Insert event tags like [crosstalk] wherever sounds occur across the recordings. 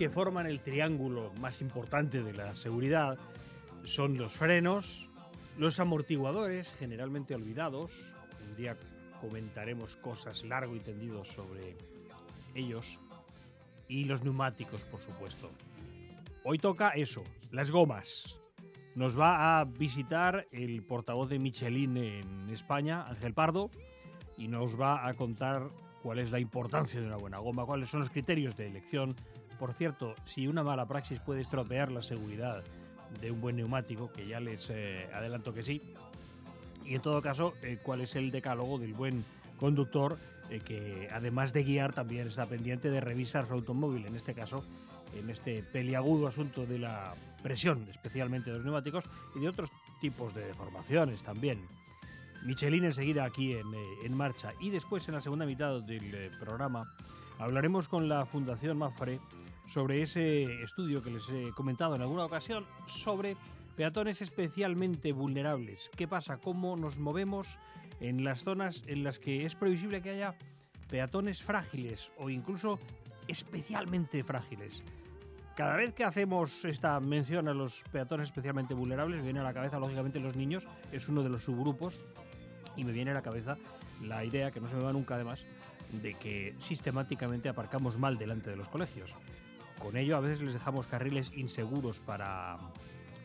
Que forman el triángulo más importante de la seguridad son los frenos, los amortiguadores, generalmente olvidados. Un día comentaremos cosas largo y tendido sobre ellos. Y los neumáticos, por supuesto. Hoy toca eso, las gomas. Nos va a visitar el portavoz de Michelin en España, Ángel Pardo, y nos va a contar cuál es la importancia de una buena goma, cuáles son los criterios de elección. Por cierto, si una mala praxis puede estropear la seguridad de un buen neumático, que ya les eh, adelanto que sí, y en todo caso, eh, cuál es el decálogo del buen conductor eh, que además de guiar también está pendiente de revisar su automóvil, en este caso, en este peliagudo asunto de la presión, especialmente de los neumáticos, y de otros tipos de deformaciones también. Michelin enseguida aquí en, eh, en, marcha. Y después, en la segunda mitad del eh, programa, hablaremos con la Fundación Mafre sobre ese estudio que les he comentado en alguna ocasión sobre peatones especialmente vulnerables. ¿Qué pasa? ¿Cómo nos movemos en las zonas en las que es previsible que haya peatones frágiles o incluso especialmente frágiles? Cada vez que hacemos esta mención a los peatones especialmente vulnerables, viene a la cabeza, lógicamente, los niños, es uno de los subgrupos y me viene a la cabeza la idea, que no se me va nunca además, de que sistemáticamente aparcamos mal delante de los colegios. Con ello a veces les dejamos carriles inseguros para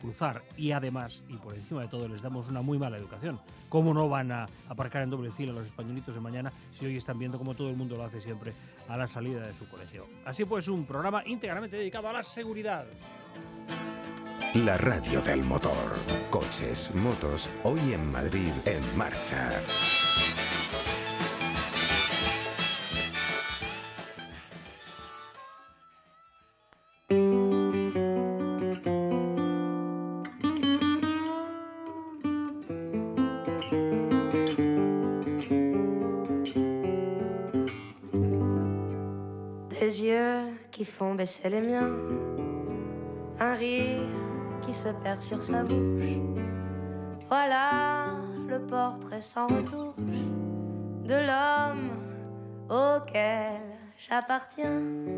cruzar y además, y por encima de todo, les damos una muy mala educación. ¿Cómo no van a aparcar en doble fila los españolitos de mañana si hoy están viendo como todo el mundo lo hace siempre a la salida de su colegio? Así pues, un programa íntegramente dedicado a la seguridad. La radio del motor. Coches, motos, hoy en Madrid, en marcha. Baisser les miens, un rire qui se perd sur sa bouche. Voilà le portrait sans retouche de l'homme auquel j'appartiens.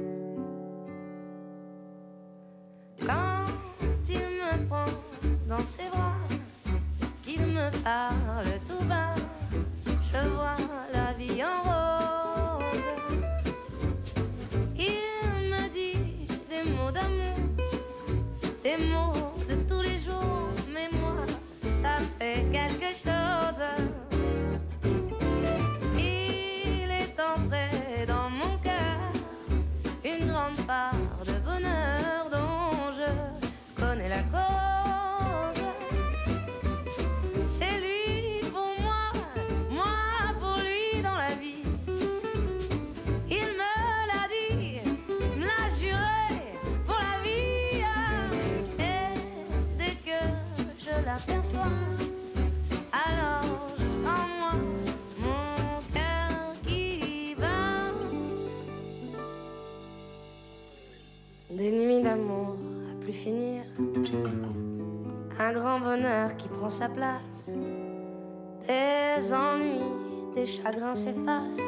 Des nuits d'amour à plus finir, un grand bonheur qui prend sa place. Des ennuis, des chagrins s'effacent.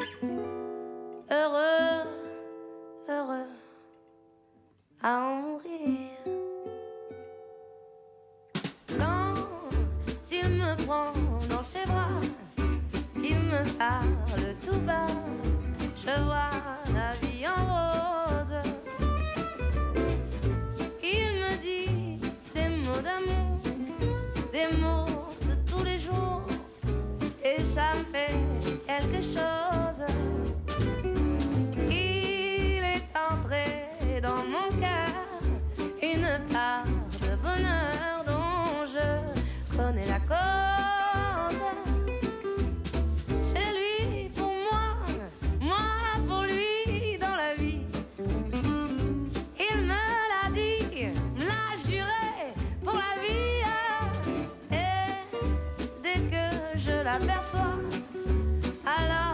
Alors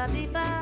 la viva.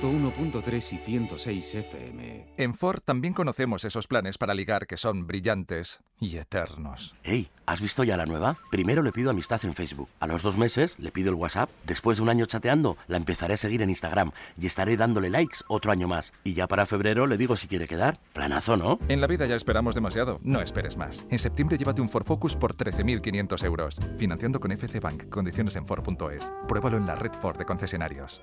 101.3 y 106 FM. En Ford también conocemos esos planes para ligar que son brillantes y eternos. Hey, ¿has visto ya la nueva? Primero le pido amistad en Facebook. A los dos meses le pido el WhatsApp. Después de un año chateando, la empezaré a seguir en Instagram. Y estaré dándole likes otro año más. Y ya para febrero le digo si quiere quedar. Planazo, ¿no? En la vida ya esperamos demasiado. No esperes más. En septiembre llévate un Ford Focus por 13.500 euros. Financiando con FC Bank. Condiciones en Ford.es. Pruébalo en la red Ford de concesionarios.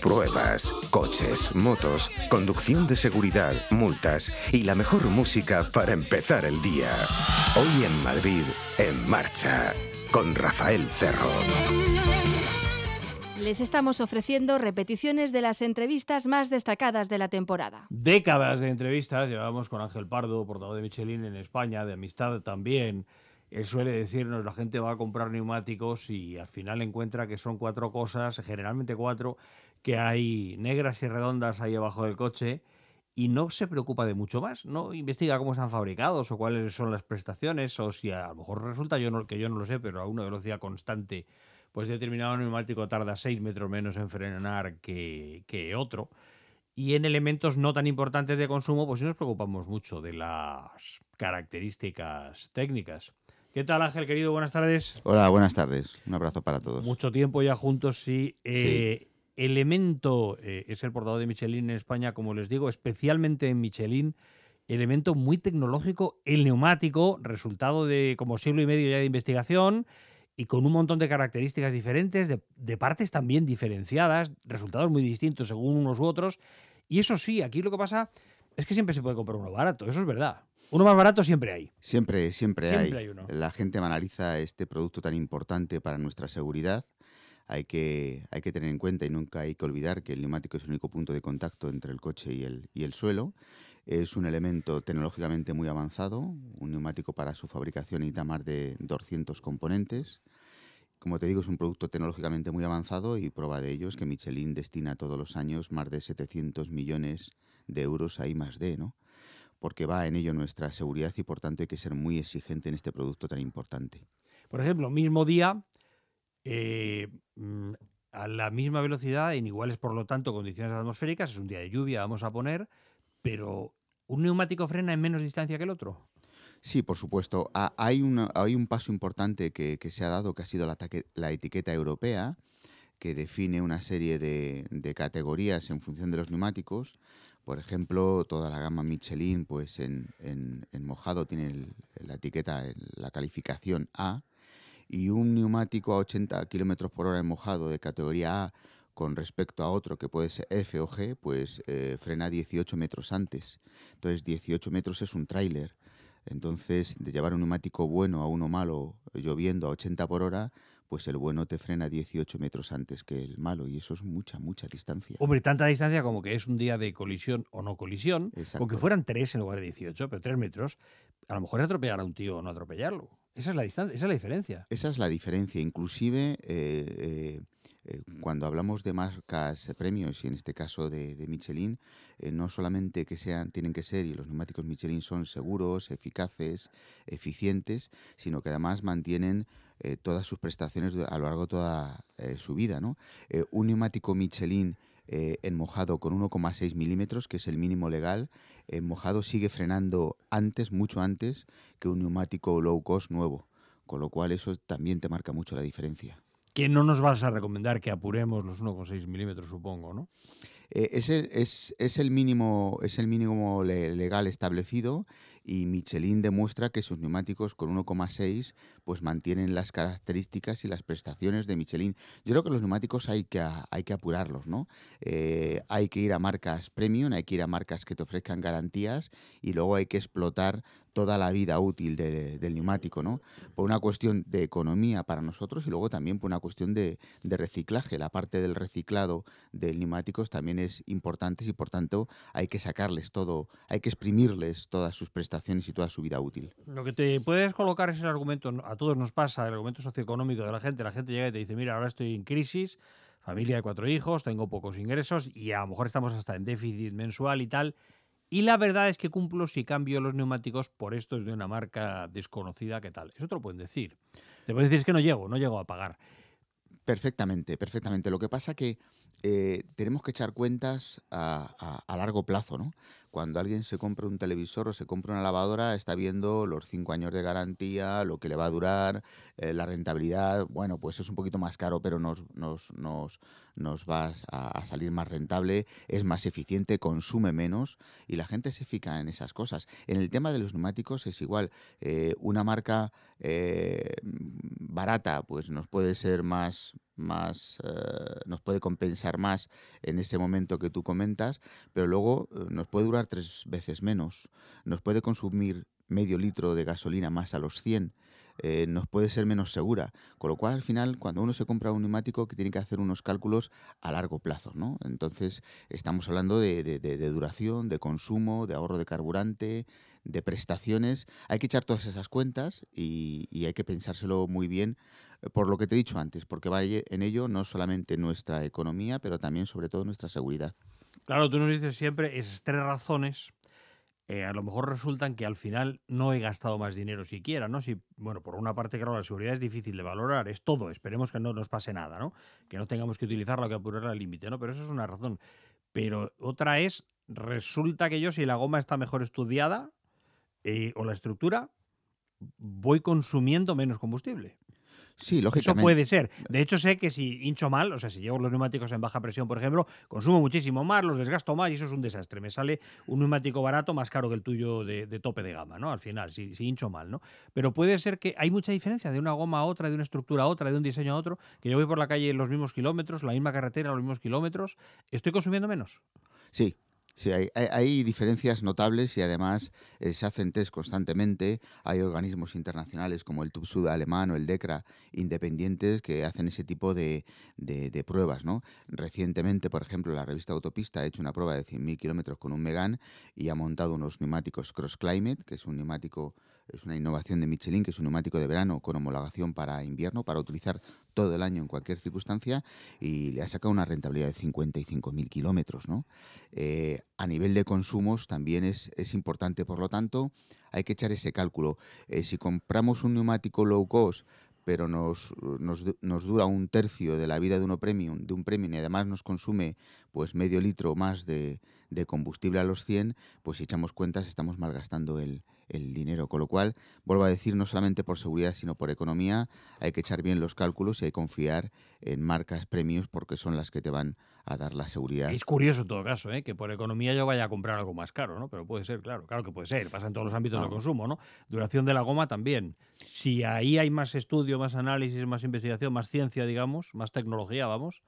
Pruebas, coches, motos, conducción de seguridad, multas y la mejor música para empezar el día. Hoy en Madrid, en marcha, con Rafael Cerro. Les estamos ofreciendo repeticiones de las entrevistas más destacadas de la temporada. Décadas de entrevistas llevamos con Ángel Pardo, portavoz de Michelin en España, de amistad también. Él suele decirnos, la gente va a comprar neumáticos y al final encuentra que son cuatro cosas, generalmente cuatro, que hay negras y redondas ahí abajo del coche y no se preocupa de mucho más. No investiga cómo están fabricados o cuáles son las prestaciones o si a lo mejor resulta yo no, que yo no lo sé, pero a una velocidad constante, pues determinado neumático tarda 6 metros menos en frenar que, que otro. Y en elementos no tan importantes de consumo, pues sí nos preocupamos mucho de las características técnicas. ¿Qué tal, Ángel, querido? Buenas tardes. Hola, buenas tardes. Un abrazo para todos. Mucho tiempo ya juntos, sí. Eh, Elemento eh, es el portador de Michelin en España, como les digo, especialmente en Michelin. Elemento muy tecnológico, el neumático, resultado de como siglo y medio ya de investigación y con un montón de características diferentes, de, de partes también diferenciadas, resultados muy distintos según unos u otros. Y eso sí, aquí lo que pasa es que siempre se puede comprar uno barato, eso es verdad. Uno más barato siempre hay. Siempre, siempre, Siempre hay. hay uno. La gente analiza este producto tan importante para nuestra seguridad. Hay que, hay que tener en cuenta y nunca hay que olvidar que el neumático es el único punto de contacto entre el coche y el, y el suelo. Es un elemento tecnológicamente muy avanzado. Un neumático para su fabricación necesita más de 200 componentes. Como te digo, es un producto tecnológicamente muy avanzado y prueba de ello es que Michelin destina todos los años más de 700 millones de euros a I más D, ¿no? Porque va en ello nuestra seguridad y por tanto hay que ser muy exigente en este producto tan importante. Por ejemplo, mismo día, eh, mm, a la misma velocidad, en iguales por lo tanto condiciones atmosféricas, es un día de lluvia, vamos a poner, pero ¿un neumático frena en menos distancia que el otro? Sí, por supuesto. Ha- Hay, hay un paso importante que, que se ha dado, que ha sido la, etiqueta europea, que define una serie de, de categorías en función de los neumáticos. Por ejemplo, toda la gama Michelin, pues en, en- en mojado tiene la etiqueta, la calificación A, y un neumático a 80 kilómetros por hora en mojado de categoría A con respecto a otro que puede ser F o G, pues eh, frena 18 metros antes. Entonces, 18 metros es un tráiler. Entonces, de llevar un neumático bueno a uno malo lloviendo a 80 por hora, pues el bueno te frena 18 metros antes que el malo y eso es mucha, mucha distancia. Hombre, tanta distancia como que es un día de colisión o no colisión, Exacto. con que fueran tres en lugar de 18, pero tres metros, a lo mejor es atropellar a un tío o no atropellarlo. Esa es la diferencia. Esa es la diferencia. Inclusive eh, eh, eh, cuando hablamos de marcas premios, y en este caso de, Michelin, no solamente que sean, tienen que ser, y los neumáticos Michelin son seguros, eficaces, eficientes, sino que además mantienen todas sus prestaciones a lo largo de toda su vida. ¿no? Un neumático Michelin en mojado con 1,6 milímetros, que es el mínimo legal, en mojado sigue frenando antes, mucho antes, que un neumático low cost nuevo. Con lo cual eso también te marca mucho la diferencia. Que no nos vas a recomendar que apuremos los 1,6 milímetros, supongo, ¿no? Eh, es, el, es, es el mínimo, es el mínimo le- legal establecido y Michelin demuestra que sus neumáticos con 1,6 pues mantienen las características y las prestaciones de Michelin. Yo creo que los neumáticos hay que, hay que apurarlos, ¿no? Eh, hay que ir a marcas premium, hay que ir a marcas que te ofrezcan garantías y luego hay que explotar toda la vida útil de- del neumático, ¿no? Por una cuestión de economía para nosotros y luego también por una cuestión de, de reciclaje. La parte del reciclado de neumáticos también es importante y por tanto hay que sacarles todo, hay que exprimirles todas sus prestaciones y toda su vida útil. Lo que te puedes colocar es el argumento, a todos nos pasa, el argumento socioeconómico de la gente. La gente llega y te dice, mira, ahora estoy en crisis, familia de cuatro hijos, tengo pocos ingresos y a lo mejor estamos hasta en déficit mensual y tal. Y la verdad es que cumplo si cambio los neumáticos por estos de una marca desconocida, ¿qué tal? Eso te lo pueden decir. Te pueden decir es que no llego, no llego a pagar. Perfectamente, perfectamente. Lo que pasa que eh, tenemos que echar cuentas a, largo plazo, ¿no? Cuando alguien se compra un televisor o se compra una lavadora, está viendo los cinco años de garantía, lo que le va a durar, eh, la rentabilidad. Bueno, pues es un poquito más caro, pero nos, nos, nos, nos va a, a salir más rentable, es más eficiente, consume menos y la gente se fija en esas cosas. En el tema de los neumáticos es igual. Eh, una marca eh, barata, pues nos puede ser más, más eh, nos puede compensar más en ese momento que tú comentas, pero luego eh, nos puede durar tres veces menos, nos puede consumir medio litro de gasolina más a los 100, eh, nos puede ser menos segura, con lo cual al final cuando uno se compra un neumático que tiene que hacer unos cálculos a largo plazo, ¿no? Entonces estamos hablando de, duración, de consumo, de ahorro de carburante, de prestaciones, hay que echar todas esas cuentas y, y hay que pensárselo muy bien eh, por lo que te he dicho antes, porque va en ello no solamente nuestra economía, pero también sobre todo nuestra seguridad. Claro, tú nos dices siempre esas tres razones. Eh, a lo mejor resultan que al final no he gastado más dinero siquiera, ¿no? Si, bueno, por una parte, claro, la seguridad es difícil de valorar, es todo, esperemos que no nos pase nada, ¿no? Que no tengamos que utilizarla o que apurarla al límite, ¿no? Pero eso es una razón. Pero otra es, resulta que yo, si la goma está mejor estudiada eh, o la estructura, voy consumiendo menos combustible. Sí, Eso lógicamente. puede ser. De hecho, sé que si hincho mal, o sea, si llevo los neumáticos en baja presión, por ejemplo, consumo muchísimo más, los desgasto más y eso es un desastre. Me sale un neumático barato más caro que el tuyo de, de tope de gama, ¿no? Al final, si, si hincho mal, ¿no? Pero puede ser que hay mucha diferencia de una goma a otra, de una estructura a otra, de un diseño a otro, que yo voy por la calle los mismos kilómetros, la misma carretera, los mismos kilómetros, ¿estoy consumiendo menos? Sí, sí, hay, hay- hay diferencias notables y además eh, se hacen test constantemente. Hay organismos internacionales como el TÜV alemán o el DECRA independientes que hacen ese tipo de, de- pruebas. ¿no? Recientemente, por ejemplo, la revista Autopista ha hecho una prueba de 100.000 kilómetros con un Megane y ha montado unos neumáticos Cross Climate, que es un neumático, es una innovación de Michelin, que es un neumático de verano con homologación para invierno, para utilizar todo el año en cualquier circunstancia y le ha sacado una rentabilidad de 55.000 kilómetros. ¿no? Eh, a nivel de consumos también es, es importante, por lo tanto, hay que echar ese cálculo. Eh, si compramos un neumático low cost, pero nos, nos, nos dura un tercio de la vida de uno premium, de un premium y además nos consume pues medio litro más de, de combustible a los 100, pues si echamos cuentas estamos malgastando el, el dinero. Con lo cual, vuelvo a decir, no solamente por seguridad, sino por economía, hay que echar bien los cálculos y hay que confiar en marcas premiums porque son las que te van a dar la seguridad. Es curioso en todo caso, ¿eh? que por economía yo vaya a comprar algo más caro, ¿no? Pero puede ser, claro, claro que puede ser, pasa en todos los ámbitos del No. consumo, ¿no? Duración de la goma también. Si ahí hay más estudio, más análisis, más investigación, más ciencia, digamos, más tecnología, vamos,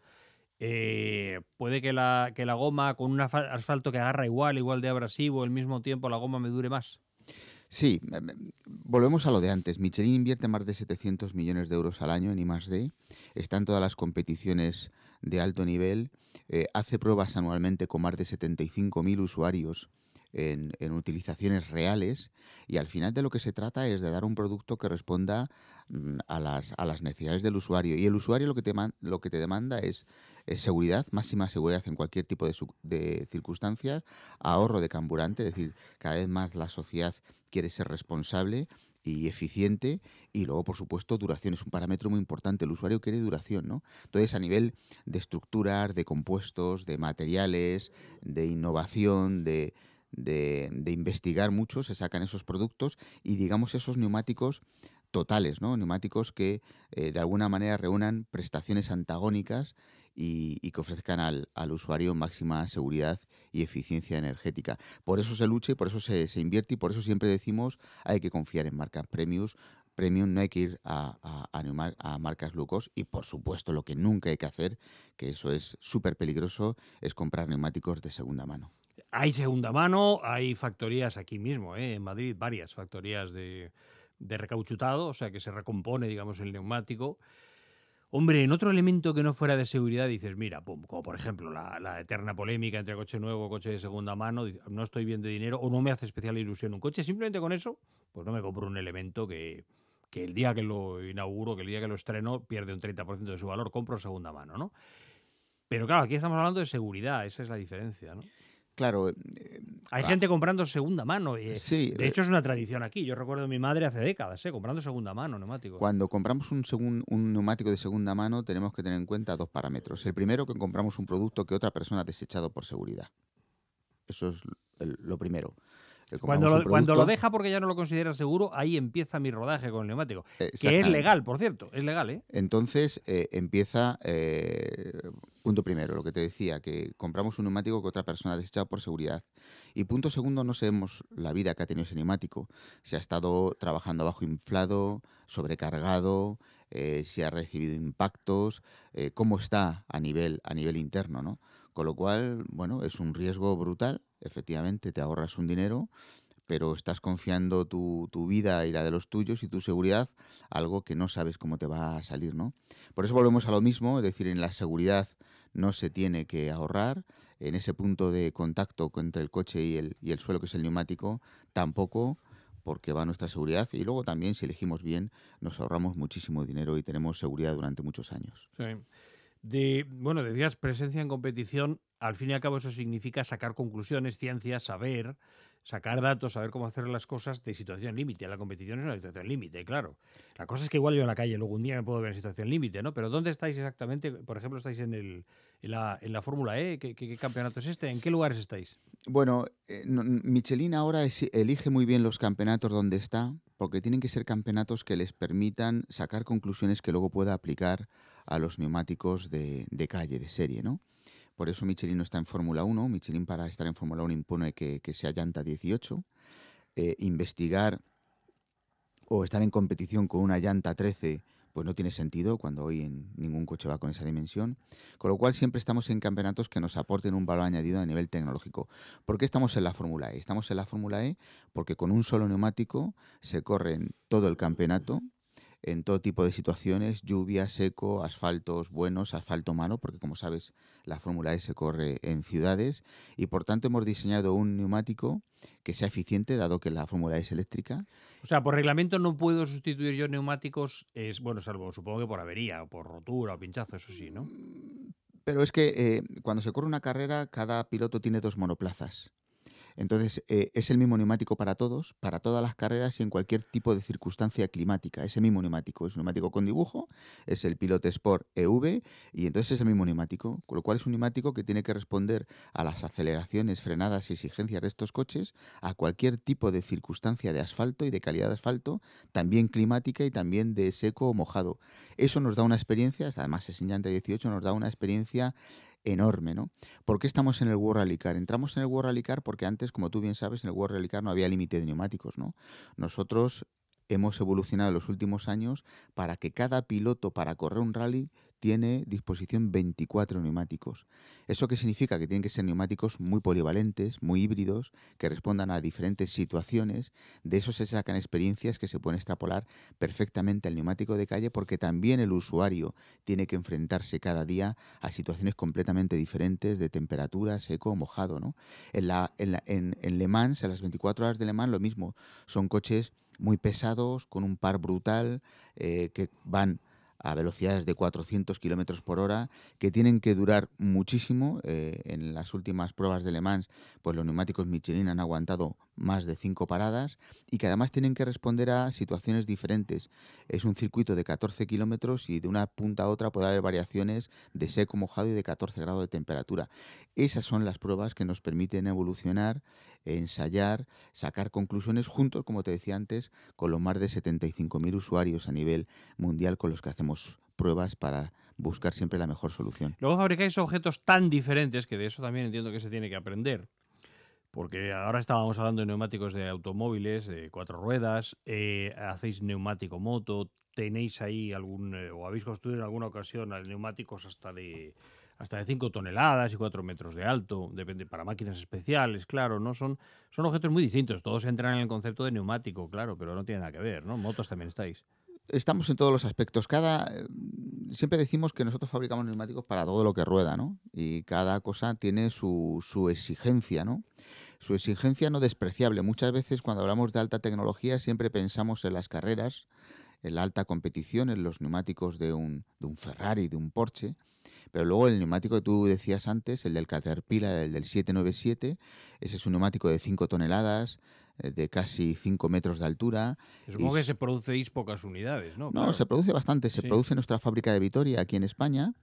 eh, puede que la, que la goma con un asfalto que agarra igual, igual de abrasivo, al mismo tiempo la goma me dure más. Sí, em, em, volvemos a lo de antes. Michelin invierte más de 700 millones de euros al año en I+D, está en todas las competiciones de alto nivel, eh, hace pruebas anualmente con más de 75.000 usuarios en, en utilizaciones reales y al final de lo que se trata es de dar un producto que responda mm, a las, a las necesidades del usuario. Y el usuario lo que te, lo que te demanda es, seguridad, máxima seguridad en cualquier tipo de, de circunstancias, ahorro de carburante, es decir, cada vez más la sociedad quiere ser responsable y eficiente y luego por supuesto duración. Es un parámetro muy importante. El usuario quiere duración no entonces a nivel de estructuras de compuestos de materiales de innovación de, de, investigar mucho se sacan esos productos y digamos esos neumáticos totales, ¿no? Neumáticos que eh, de alguna manera reúnan prestaciones antagónicas y, que ofrezcan al, al usuario máxima seguridad y eficiencia energética. Por eso se lucha y por eso se, se invierte y por eso siempre decimos hay que confiar en marcas premiums. Premium no hay que ir a, a, a a marcas low cost y por supuesto lo que nunca hay que hacer, que eso es súper peligroso, es comprar neumáticos de segunda mano. Hay segunda mano, hay factorías aquí mismo, ¿eh? en Madrid, varias factorías de, de recauchutado, o sea que se recompone, digamos, el neumático. Hombre, en otro elemento que no fuera de seguridad dices, mira, como por ejemplo la, la eterna polémica entre coche nuevo coche de segunda mano, no estoy bien de dinero o no me hace especial ilusión un coche, simplemente con eso, pues no me compro un elemento que, que el día que lo inauguro, que el día que lo estreno, pierde un 30% de su valor, compro segunda mano, ¿no? Pero claro, aquí estamos hablando de seguridad, esa es la diferencia, ¿no? Claro, eh, Hay Ah. gente comprando segunda mano. y, eh, sí, de eh, hecho, es una tradición aquí. Yo recuerdo a mi madre hace décadas, ¿eh? comprando segunda mano neumáticos. Cuando compramos un, segun- un neumático de segunda mano tenemos que tener en cuenta dos parámetros. El primero, que compramos un producto que otra persona ha desechado por seguridad. Eso es el- lo primero. Cuando lo, cuando lo deja porque ya no lo considera seguro, ahí empieza mi rodaje con el neumático. Que es legal, por cierto. Es legal, ¿eh? Entonces eh, empieza, eh, punto primero, lo que te decía, que compramos un neumático que otra persona ha desechado por seguridad. Y punto segundo, no sabemos la vida que ha tenido ese neumático. Si ha estado trabajando bajo inflado, sobrecargado, eh, si ha recibido impactos, eh, cómo está a nivel, a nivel interno, ¿no? Con lo cual, bueno, es un riesgo brutal. Efectivamente, te ahorras un dinero, pero estás confiando tu, tu vida y la de los tuyos y tu seguridad algo que no sabes cómo te va a salir, ¿no? Por eso volvemos a lo mismo, es decir, en la seguridad no se tiene que ahorrar, en ese punto de contacto entre el coche y el, y el suelo, que es el neumático, tampoco porque va nuestra seguridad y luego también si elegimos bien nos ahorramos muchísimo dinero y tenemos seguridad durante muchos años. De, bueno, decías presencia en competición. Al fin y al cabo, eso significa sacar conclusiones, ciencia, saber, sacar datos, saber cómo hacer las cosas de situación límite. La competición es una situación límite, claro. La cosa es que igual yo en la calle luego un día me puedo ver en situación límite, ¿no? Pero ¿dónde estáis exactamente? Por ejemplo, ¿estáis en, el, en la, Fórmula E? ¿Qué, qué- campeonato es este? ¿En qué lugares estáis? Bueno, eh, Michelin ahora es- elige muy bien los campeonatos donde está, porque tienen que ser campeonatos que les permitan sacar conclusiones que luego pueda aplicar a los neumáticos de, de calle, de serie, ¿no? Por eso Michelin no está en Fórmula 1. Michelin para estar en Fórmula 1 impone que, sea llanta 18. Eh, investigar o estar en competición con una llanta 13 pues no tiene sentido cuando hoy en ningún coche va con esa dimensión. Con lo cual siempre estamos en campeonatos que nos aporten un valor añadido a nivel tecnológico. ¿Por qué estamos en la Fórmula E? Estamos en la Fórmula E porque con un solo neumático se corre en todo el campeonato, en todo tipo de situaciones, lluvia, seco, asfaltos buenos, asfalto malo, porque como sabes la Fórmula E se corre en ciudades y por tanto hemos diseñado un neumático que sea eficiente, dado que la Fórmula E es eléctrica. O sea, por reglamento no puedo sustituir yo neumáticos, es bueno, salvo supongo que por avería, o por rotura o pinchazo, eso sí, ¿no? Pero es que eh, cuando se corre una carrera, cada piloto tiene dos monoplazas. Entonces, eh, es el mismo neumático para todos, para todas las carreras y en cualquier tipo de circunstancia climática. Es el mismo neumático. Es un neumático con dibujo, es el Pilot Sport EV y entonces es el mismo neumático. Con lo cual es un neumático que tiene que responder a las aceleraciones, frenadas y exigencias de estos coches, a cualquier tipo de circunstancia de asfalto y de calidad de asfalto, también climática y también de seco o mojado. Eso nos da una experiencia, además es en llanta 18, nos da una experiencia enorme, ¿no? ¿Por qué estamos en el World Rally Car? Entramos en el World Rally Car porque antes, como tú bien sabes, en el World Rally Car no había límite de neumáticos, ¿no? Nosotros hemos evolucionado en los últimos años para que cada piloto para correr un rally tiene disposición 24 neumáticos. ¿Eso qué significa? Que tienen que ser neumáticos muy polivalentes, muy híbridos, que respondan a diferentes situaciones. De eso se sacan experiencias que se pueden extrapolar perfectamente al neumático de calle porque también el usuario tiene que enfrentarse cada día a situaciones completamente diferentes de temperatura, seco, mojado. ¿no? En, la, en, la, en, Le Mans, en las 24 horas de Le Mans, lo mismo. Son coches muy pesados, con un par brutal, eh, que van a velocidades de 400 kilómetros por hora, que tienen que durar muchísimo. Eh, en las últimas pruebas de Le Mans, pues los neumáticos Michelin han aguantado más de cinco paradas y que además tienen que responder a situaciones diferentes. Es un circuito de 14 kilómetros y de una punta a otra puede haber variaciones de seco, mojado y de 14 grados de temperatura. Esas son las pruebas que nos permiten evolucionar, ensayar, sacar conclusiones juntos, como te decía antes, con los más de 75.000 usuarios a nivel mundial con los que hacemos pruebas para buscar siempre la mejor solución. Luego fabricáis objetos tan diferentes que de eso también entiendo que se tiene que aprender. Porque ahora estábamos hablando de neumáticos de automóviles, de cuatro ruedas, eh, hacéis neumático moto, tenéis ahí algún, eh, o habéis construido en alguna ocasión neumáticos hasta de hasta de 5 toneladas y 4 metros de alto, depende para máquinas especiales, claro, ¿no? Son, son objetos muy distintos, todos entran en el concepto de neumático, claro, pero no tiene nada que ver, ¿no? Motos también estáis. Estamos en todos los aspectos. Cada siempre decimos que nosotros fabricamos neumáticos para todo lo que rueda, ¿no? Y cada cosa tiene su, su exigencia, ¿no? Su exigencia no despreciable. Muchas veces cuando hablamos de alta tecnología siempre pensamos en las carreras, en la alta competición, en los neumáticos de un, de un Ferrari, de un Porsche. Pero luego el neumático que tú decías antes, el del Caterpillar, el del 797, ese es un neumático de 5 toneladas, eh, de casi 5 metros de altura. Supongo que se producéis pocas unidades, ¿no? No, Claro. se produce bastante. Se Sí. produce en nuestra fábrica de Vitoria, aquí en España,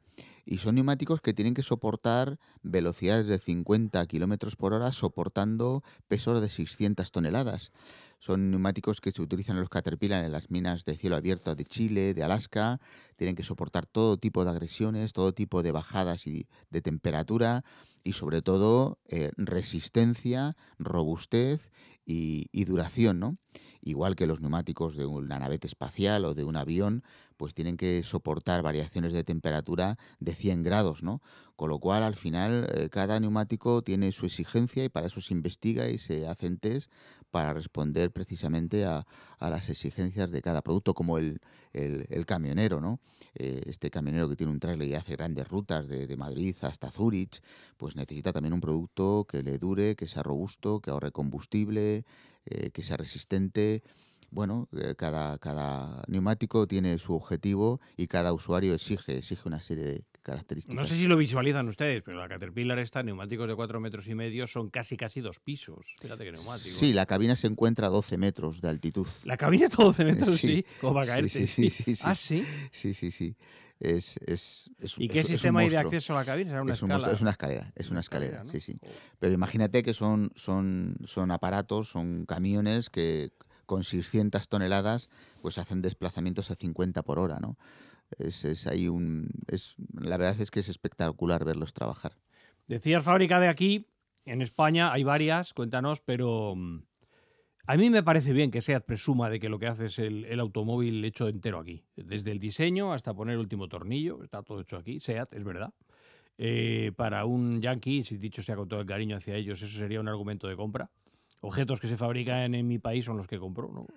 y son neumáticos que tienen que soportar velocidades de 50 kilómetros por hora, soportando pesos de 600 toneladas. Son neumáticos que se utilizan en los Caterpillar en las minas de cielo abierto de Chile, de Alaska. Tienen que soportar todo tipo de agresiones, todo tipo de bajadas y de temperatura y sobre todo eh, resistencia, robustez y, duración, ¿no? Igual que los neumáticos de una navete espacial o de un avión, pues tienen que soportar variaciones de temperatura de 100 grados, ¿no? Con lo cual, al final, eh, cada neumático tiene su exigencia y para eso se investiga y se hacen test para responder precisamente a, las exigencias de cada producto, como el, el- camionero, ¿no? Eh, este camionero que tiene un trailer y hace grandes rutas de, de Madrid hasta Zúrich, pues necesita también un producto que le dure, que sea robusto, que ahorre combustible, eh, que sea resistente. Bueno, eh, cada, cada neumático tiene su objetivo y cada usuario exige, exige una serie de características. No sé si lo visualizan ustedes, pero la Caterpillar está, neumáticos de 4 metros y medio, son casi casi dos pisos. Fíjate qué neumático. Sí, la cabina se encuentra a 12 metros de altitud. La cabina está a 12 metros, sí, Sí, como para sí, caerse. sí, sí, sí, [laughs] Ah, sí. sí. Sí, sí, sí. Es, es, es, ¿Y qué sistema hay de acceso a la cabina? ¿Será una es, un monstruo, es una escalera, es una escalera, ¿no? sí, sí. Joder. Pero imagínate que son, son, son aparatos, son camiones que con 600 toneladas pues hacen desplazamientos a 50 por hora, ¿no? Es, es ahí un... Es, la verdad es que es espectacular verlos trabajar. Decías fábrica de aquí, en España hay varias, cuéntanos, pero mm, a mí me parece bien que SEAT presuma de que lo que hace es el, el automóvil hecho entero aquí. Desde el diseño hasta poner el último tornillo, está todo hecho aquí. SEAT, es verdad. Eh, para un yankee, si dicho sea con todo el cariño hacia ellos, eso sería un argumento de compra. Objetos que se fabrican en mi país son los que compro, ¿no?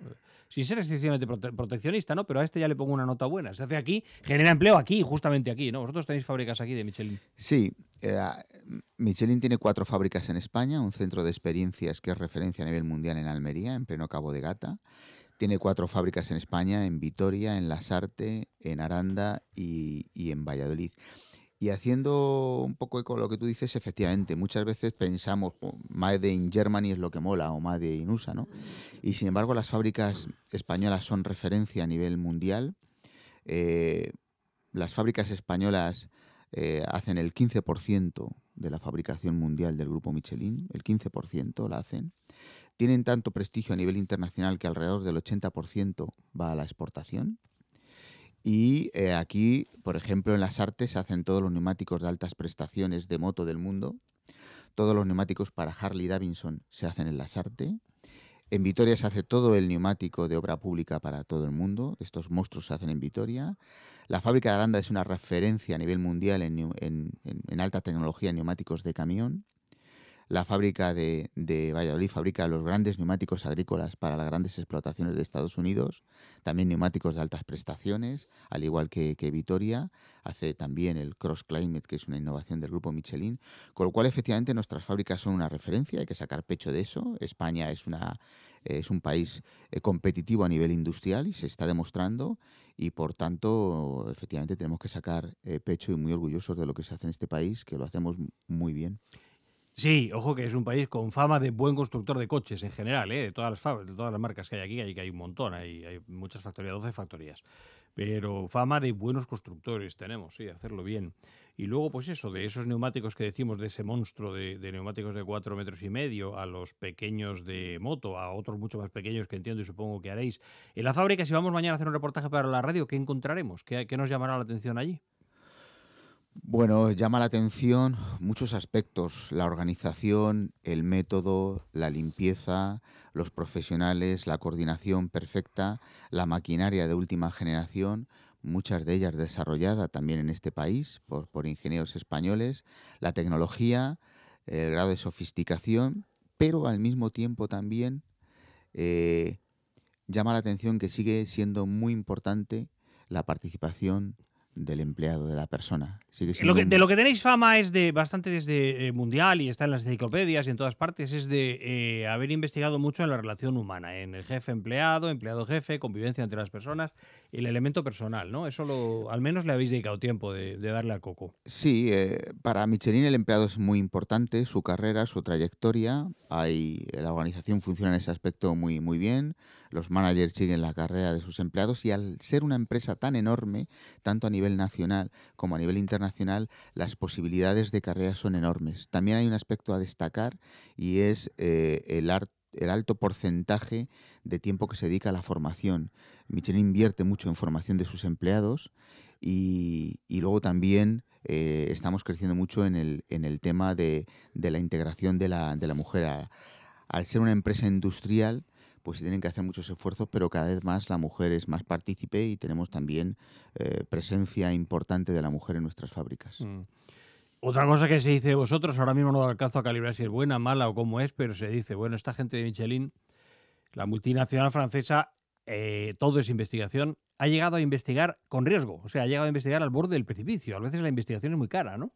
Sin ser excesivamente prote- proteccionista, ¿no? Pero a este ya le pongo una nota buena. Se hace aquí, genera empleo aquí, justamente aquí, ¿no? Vosotros tenéis fábricas aquí de Michelin. Sí, eh, Michelin tiene cuatro fábricas en España, un centro de experiencias que es referencia a nivel mundial en Almería, en pleno Cabo de Gata. Tiene cuatro fábricas en España, en Vitoria, en Lasarte, en Aranda y en Valladolid. Y haciendo un poco eco lo que tú dices, efectivamente, muchas veces pensamos, "Jo, Made in Germany es lo que mola o Made in USA, ¿no? Y sin embargo, las fábricas españolas son referencia a nivel mundial. Eh, las fábricas españolas eh, hacen el 15% de la fabricación mundial del grupo Michelin, el 15% la hacen. Tienen tanto prestigio a nivel internacional que alrededor del 80% va a la exportación. Y eh, aquí, por ejemplo, en las artes se hacen todos los neumáticos de altas prestaciones de moto del mundo. Todos los neumáticos para Harley Davidson se hacen en las artes. En Vitoria se hace todo el neumático de obra pública para todo el mundo. Estos monstruos se hacen en Vitoria. La fábrica de Aranda es una referencia a nivel mundial en, en- en alta tecnología en neumáticos de camión. La fábrica de, de Valladolid fabrica los grandes neumáticos agrícolas para las grandes explotaciones de Estados Unidos, también neumáticos de altas prestaciones, al igual que, que Vitoria. Hace también el Cross Climate, que es una innovación del grupo Michelin. Con lo cual, efectivamente, nuestras fábricas son una referencia, hay que sacar pecho de eso. España es, una, es un país eh, competitivo a nivel industrial y se está demostrando y por tanto, efectivamente, tenemos que sacar eh, pecho y muy orgullosos de lo que se hace en este país, que lo hacemos muy bien. Sí, ojo que es un país con fama de buen constructor de coches en general, ¿eh? de, todas las de todas las marcas que hay aquí, hay, que hay un montón, hay, muchas factorías, 12 factorías. Pero fama de buenos constructores tenemos, sí, hacerlo bien. Y luego, pues eso, de esos neumáticos que decimos, de ese monstruo de, neumáticos de 4 metros y medio, a los pequeños de moto, a otros mucho más pequeños que entiendo y supongo que haréis. En la fábrica, si vamos mañana a hacer un reportaje para la radio, ¿qué encontraremos? ¿Qué, qué nos llamará la atención allí? Bueno, llama la atención muchos aspectos, la organización, el método, la limpieza, los profesionales, la coordinación perfecta, la maquinaria de última generación, muchas de ellas desarrollada también en este país por, por ingenieros españoles, la tecnología, el grado de sofisticación, pero al mismo tiempo también eh, llama la atención que sigue siendo muy importante la participación del empleado, de la persona. Sigue Lo siendo que- un- de lo que tenéis fama es de bastante desde eh, mundial y está en las enciclopedias y en todas partes, es de eh, haber investigado mucho en la relación humana, en el jefe empleado, empleado jefe, convivencia entre las personas, el elemento personal, ¿no? Eso lo, al menos le habéis dedicado tiempo de, de darle al coco. Sí, eh, para Michelin el empleado es muy importante, su carrera, su trayectoria. Hay, la organización funciona en ese aspecto muy, muy bien. Los managers siguen la carrera de sus empleados y al ser una empresa tan enorme, tanto a nivel nacional como a nivel internacional, las posibilidades de carrera son enormes. También hay un aspecto a destacar y es eh, el, alto porcentaje de tiempo que se dedica a la formación. Michelin invierte mucho en formación de sus empleados y, luego también eh, estamos creciendo mucho en el, tema de, la integración de la, mujer. Al ser una empresa industrial, pues se tienen que hacer muchos esfuerzos, pero cada vez más la mujer es más partícipe y tenemos también eh, presencia importante de la mujer en nuestras fábricas. Mm. Otra cosa que se dice de vosotros, ahora mismo no alcanzo a calibrar si es buena, mala o cómo es, pero se dice, bueno, esta gente de Michelin, la multinacional francesa, eh, todo es investigación, ha llegado a investigar con riesgo, o sea, ha llegado a investigar al borde del precipicio. A veces la investigación es muy cara, ¿no?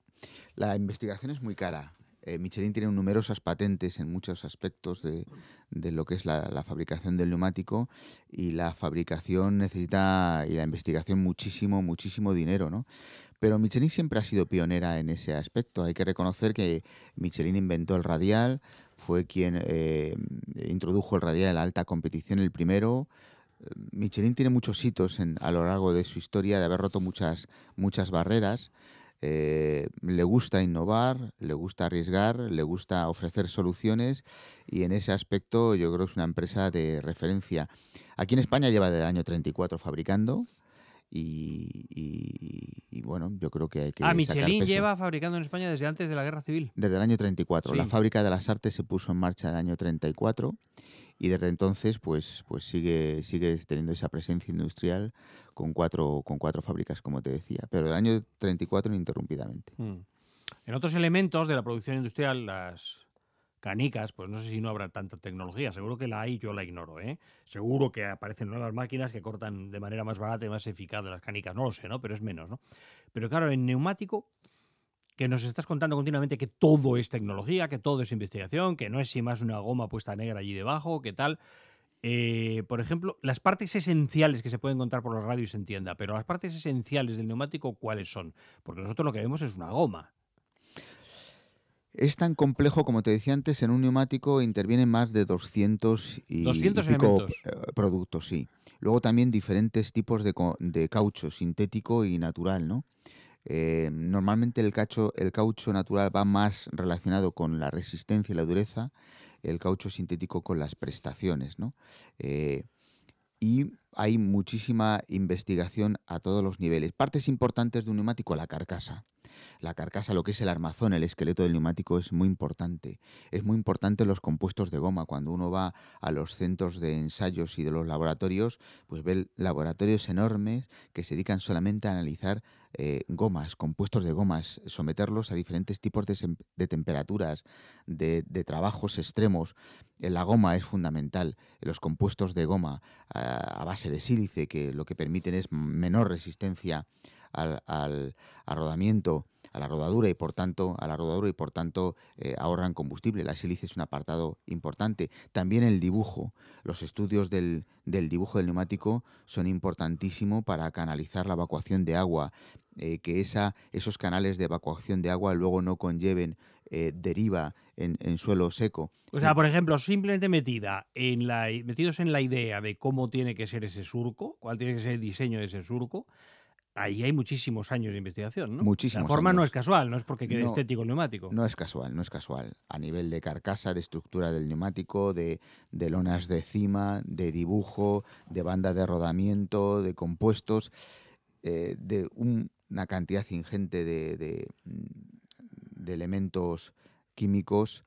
La investigación es muy cara. Eh, Michelin tiene numerosas patentes en muchos aspectos de, lo que es la, fabricación del neumático y la fabricación necesita y la investigación muchísimo, muchísimo dinero, ¿no? Pero Michelin siempre ha sido pionera en ese aspecto. Hay que reconocer que Michelin inventó el radial, fue quien eh, introdujo el radial en la alta competición, el primero. Michelin tiene muchos hitos a lo largo de su historia de haber roto muchas, muchas barreras. Eh, le gusta innovar, le gusta arriesgar, le gusta ofrecer soluciones y en ese aspecto yo creo que es una empresa de referencia. Aquí en España lleva desde el año 34 fabricando y, y- y, bueno, yo creo que hay que ah, sacar Michelin peso. lleva fabricando en España desde antes de la Guerra Civil. Desde el año 34. La fábrica de las artes se puso en marcha en el año 34 y desde entonces pues, pues sigue, sigue teniendo esa presencia industrial con cuatro, con cuatro fábricas, como te decía. Pero el año 34 ininterrumpidamente. Mm. En otros elementos de la producción industrial, las canicas, pues no sé si no habrá tanta tecnología. Seguro que la hay, yo la ignoro, ¿eh? Seguro que aparecen nuevas máquinas que cortan de manera más barata y más eficaz de las canicas. No lo sé, ¿no? Pero es menos, ¿no? Pero claro, en neumático, que nos estás contando continuamente que todo es tecnología, que todo es investigación, que no es si más una goma puesta negra allí debajo, que tal. Eh, por ejemplo, las partes esenciales que se pueden encontrar por la radio y se entienda, pero las partes esenciales del neumático, ¿cuáles son? Porque nosotros lo que vemos es una goma. Es tan complejo, como te decía antes, en un neumático intervienen más de 200 y, 200 y pico elementos. eh, productos, sí. Luego también diferentes tipos de, de caucho, sintético y natural, ¿no? Eh, normalmente el, caucho natural va más relacionado con la resistencia y la dureza, el caucho sintético con las prestaciones, ¿no? Eh, y hay muchísima investigación a todos los niveles. Partes importantes de un neumático, la carcasa. La carcasa, lo que es el armazón, el esqueleto del neumático es muy importante. Es muy importante los compuestos de goma. Cuando uno va a los centros de ensayos y de los laboratorios, pues ve laboratorios enormes que se dedican solamente a analizar eh, gomas, compuestos de gomas, someterlos a diferentes tipos de, temperaturas, de, trabajos extremos. Eh, la goma es fundamental, los compuestos de goma a, base de sílice, que lo que permiten es menor resistencia al, al, rodamiento a la rodadura y por tanto a la rodadura y por tanto eh, ahorran combustible. La sílice es un apartado importante. También el dibujo. Los estudios del, del dibujo del neumático son importantísimos para canalizar la evacuación de agua. Eh, que esa, esos canales de evacuación de agua luego no conlleven eh, deriva en, suelo seco. O sea, por ejemplo, simplemente metida en la, metidos en la idea de cómo tiene que ser ese surco, cuál tiene que ser el diseño de ese surco, ahí hay muchísimos años de investigación, ¿no? Muchísimos La forma no es casual, no es porque quede estético el neumático. No es casual, no es casual. A nivel de carcasa, de estructura del neumático, de, de lonas de cima, de dibujo, de banda de rodamiento, de compuestos, eh, de un, una cantidad ingente de, de, elementos químicos.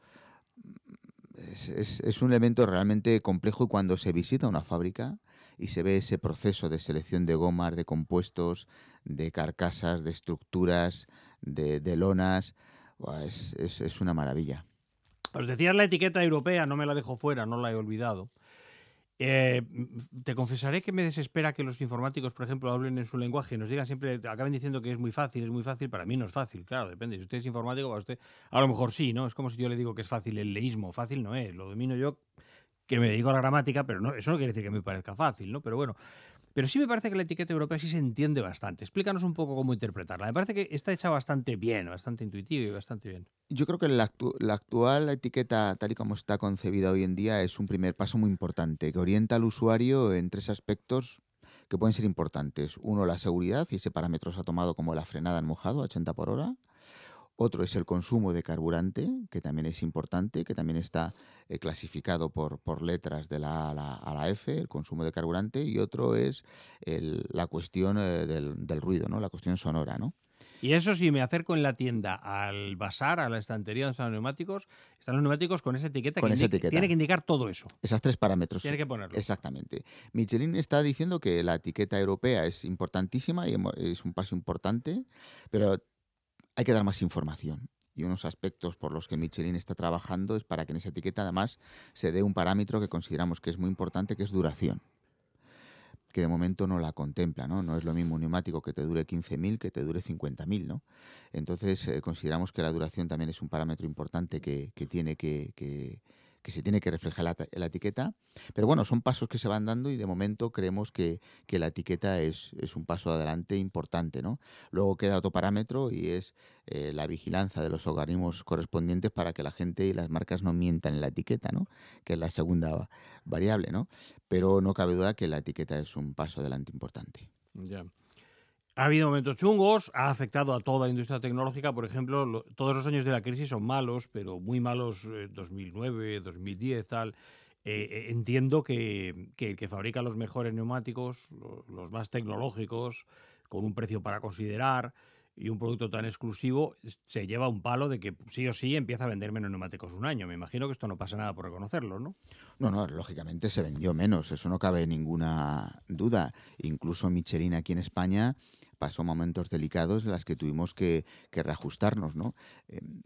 Es, es, un elemento realmente complejo y cuando se visita una fábrica y se ve ese proceso de selección de gomas, de compuestos, de carcasas, de estructuras, de, de lonas, es, es, es, una maravilla. Os decías la etiqueta europea, no me la dejo fuera, no la he olvidado. Eh, te confesaré que me desespera que los informáticos, por ejemplo, hablen en su lenguaje y nos digan siempre, acaben diciendo que es muy fácil, es muy fácil. Para mí no es fácil, claro, depende. Si usted es informático, para usted, a lo mejor sí, ¿no? Es como si yo le digo que es fácil el leísmo. Fácil no es, lo domino yo, que me dedico a la gramática, pero no, eso no quiere decir que me parezca fácil, ¿no? Pero bueno, pero sí me parece que la etiqueta europea sí se entiende bastante. Explícanos un poco cómo interpretarla. Me parece que está hecha bastante bien, bastante intuitiva y bastante bien. Yo creo que la, actual etiqueta, tal y como está concebida hoy en día, es un primer paso muy importante, que orienta al usuario en tres aspectos que pueden ser importantes. Uno, la seguridad, y ese parámetro se ha tomado como la frenada en mojado a 80 por hora. Otro es el consumo de carburante, que también es importante, que también está eh, clasificado por, por, letras de la A a la, F, el consumo de carburante. Y otro es la cuestión eh, del, del, ruido, ¿no? la cuestión sonora. ¿no? Y eso si me acerco en la tienda al bazar, a la estantería donde están los neumáticos, están los neumáticos con esa etiqueta que tiene que indicar todo eso. Esas tres parámetros. Tiene que ponerlo. Exactamente. Michelin está diciendo que la etiqueta europea es importantísima y es un paso importante, pero hay que dar más información. Y unos aspectos por los que Michelin está trabajando es para que en esa etiqueta además se dé un parámetro que consideramos que es muy importante, que es duración que de momento no la contempla, ¿no? No es lo mismo un neumático que te dure 15.000 que te dure 50.000, ¿no? Entonces eh, consideramos que la duración también es un parámetro importante que, tiene que, que se tiene que reflejar la, la, etiqueta. Pero bueno, son pasos que se van dando y de momento creemos que, que la etiqueta es, es, un paso adelante importante. ¿no? Luego queda otro parámetro y es eh, la vigilancia de los organismos correspondientes para que la gente y las marcas no mientan en la etiqueta, ¿no? que es la segunda variable. ¿no? Pero no cabe duda que la etiqueta es un paso adelante importante. Ya. Ha habido momentos chungos, ha afectado a toda la industria tecnológica. Por ejemplo, todos los años de la crisis son malos, pero muy malos 2009, 2010, tal. Eh, eh, entiendo que, el que fabrica los mejores neumáticos, los, más tecnológicos, con un precio para considerar y un producto tan exclusivo, se lleva un palo de que sí o sí empieza a vender menos neumáticos un año. Me imagino que esto no pasa nada por reconocerlo, ¿no? No, no, lógicamente se vendió menos, eso no cabe ninguna duda. Incluso Michelin aquí en España pasó momentos delicados en las que tuvimos que, reajustarnos, ¿no? Em,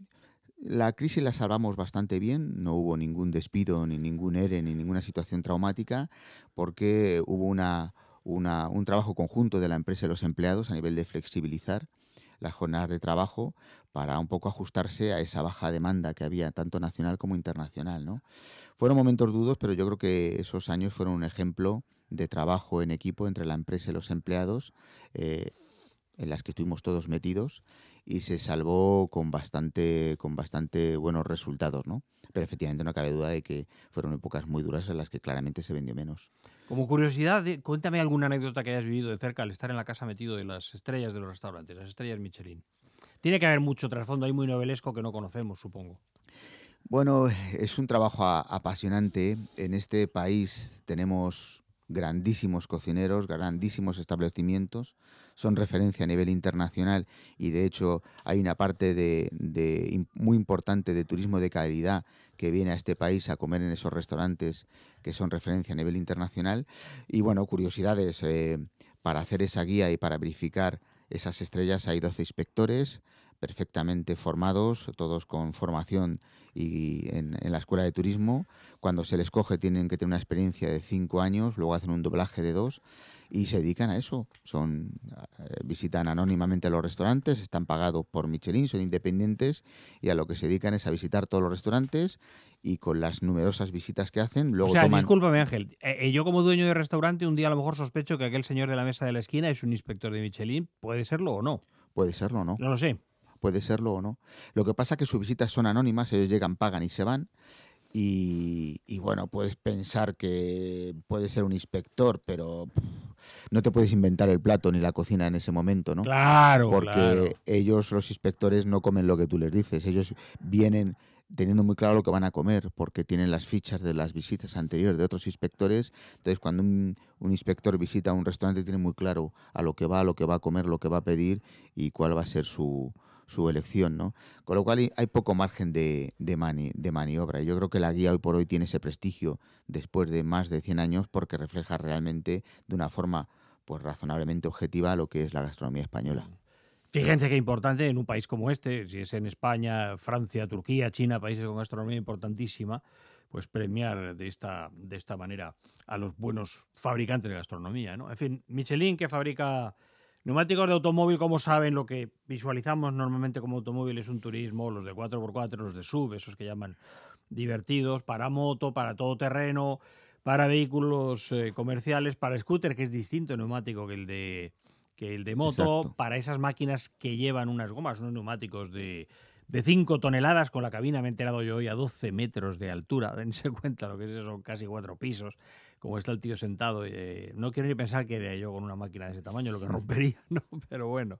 la crisis la salvamos bastante bien, no hubo ningún despido, ni ningún ERE, ni ninguna situación traumática, porque hubo una, un trabajo conjunto de la empresa y los empleados a nivel de flexibilizar las jornadas de trabajo para un poco ajustarse a esa baja demanda que había tanto nacional como internacional. ¿no? Fueron momentos dudos, pero yo creo que esos años fueron un ejemplo de trabajo en equipo entre la empresa y los empleados, eh, en las que estuvimos todos metidos y se salvó con bastante, con bastante buenos resultados, ¿no? Pero efectivamente no cabe duda de que fueron épocas muy duras en las que claramente se vendió menos. Como curiosidad, cuéntame alguna anécdota que hayas vivido de cerca al estar en la casa metido de las estrellas de los restaurantes, las estrellas Michelin. Tiene que haber mucho trasfondo ahí muy novelesco que no conocemos, supongo. Bueno, es un trabajo apasionante. En este país tenemos grandísimos cocineros, grandísimos establecimientos, son referencia a nivel internacional y de hecho hay una parte muy importante de turismo de calidad que viene a este país a comer en esos restaurantes que son referencia a nivel internacional. Y bueno, curiosidades, eh, para hacer esa guía y para verificar esas estrellas hay 12 inspectores perfectamente formados, todos con formación y en, en la escuela de turismo. Cuando se les coge tienen que tener una experiencia de cinco años, luego hacen un doblaje de dos y se dedican a eso. Son eh, visitan anónimamente los restaurantes, están pagados por Michelin, son independientes y a lo que se dedican es a visitar todos los restaurantes y con las numerosas visitas que hacen, luego o sea, toman discúlpame Ángel, eh, eh, yo como dueño de restaurante un día a lo mejor sospecho que aquel señor de la mesa de la esquina es un inspector de Michelin, puede serlo o no, puede serlo, ¿no? no lo sé. puede serlo o no. Lo que pasa es que sus visitas son anónimas, ellos llegan, pagan y se van. Y, y bueno, puedes pensar que puede ser un inspector, pero no te puedes inventar el plato ni la cocina en ese momento, ¿no? Claro, Porque claro. ellos, los inspectores, no comen lo que tú les dices. Ellos vienen teniendo muy claro lo que van a comer, porque tienen las fichas de las visitas anteriores de otros inspectores. Entonces, cuando un, un inspector visita un restaurante, tiene muy claro a lo que va, a lo que va a comer, lo que va a pedir y cuál va a ser su, su elección, ¿no? Con lo cual hay- poco margen de, de, mani- maniobra. Yo creo que la guía hoy por hoy tiene ese prestigio después de más de 100 años porque refleja realmente de una forma pues razonablemente objetiva lo que es la gastronomía española. Fíjense qué importante en un país como este, si es en España, Francia, Turquía, China, países con gastronomía importantísima, pues premiar de esta, de esta manera a los buenos fabricantes de gastronomía. ¿no? En fin, Michelin que fabrica neumáticos de automóvil, como saben, lo que visualizamos normalmente como automóvil es un turismo, los de 4x4, los de sub, esos que llaman divertidos, para moto, para todo terreno, para vehículos eh, comerciales, para scooter, que es distinto el neumático que el de, que el de moto, Exacto. para esas máquinas que llevan unas gomas, unos neumáticos de, de 5 toneladas con la cabina, me he enterado yo hoy, a 12 metros de altura. [laughs] Dense cuenta lo que es eso, son casi cuatro pisos. Como está el tío sentado, eh, no quiero ni pensar que era yo con una máquina de ese tamaño, lo que rompería, [laughs] ¿no? Pero bueno,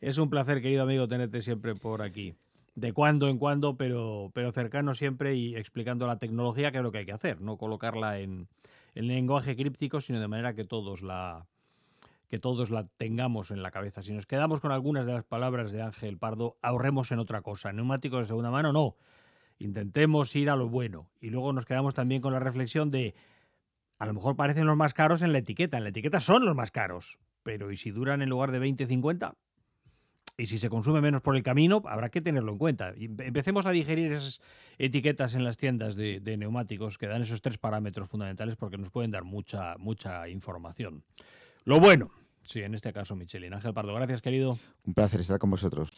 es un placer, querido amigo, tenerte siempre por aquí. De cuando en cuando, pero, pero cercano siempre y explicando la tecnología, que es lo que hay que hacer, no colocarla en, en lenguaje críptico, sino de manera que todos la, que todos la tengamos en la cabeza. Si nos quedamos con algunas de las palabras de Ángel Pardo, ahorremos en otra cosa. Neumáticos de segunda mano, no. Intentemos ir a lo bueno. Y luego nos quedamos también con la reflexión de, a lo mejor parecen los más caros en la etiqueta. En la etiqueta son los más caros. Pero ¿y si duran en lugar de 20, 50? Y si se consume menos por el camino, habrá que tenerlo en cuenta. Empecemos a digerir esas etiquetas en las tiendas de, de neumáticos que dan esos tres parámetros fundamentales porque nos pueden dar mucha, mucha información. Lo bueno, sí, en este caso Michelin. Ángel Pardo, gracias querido. Un placer estar con vosotros.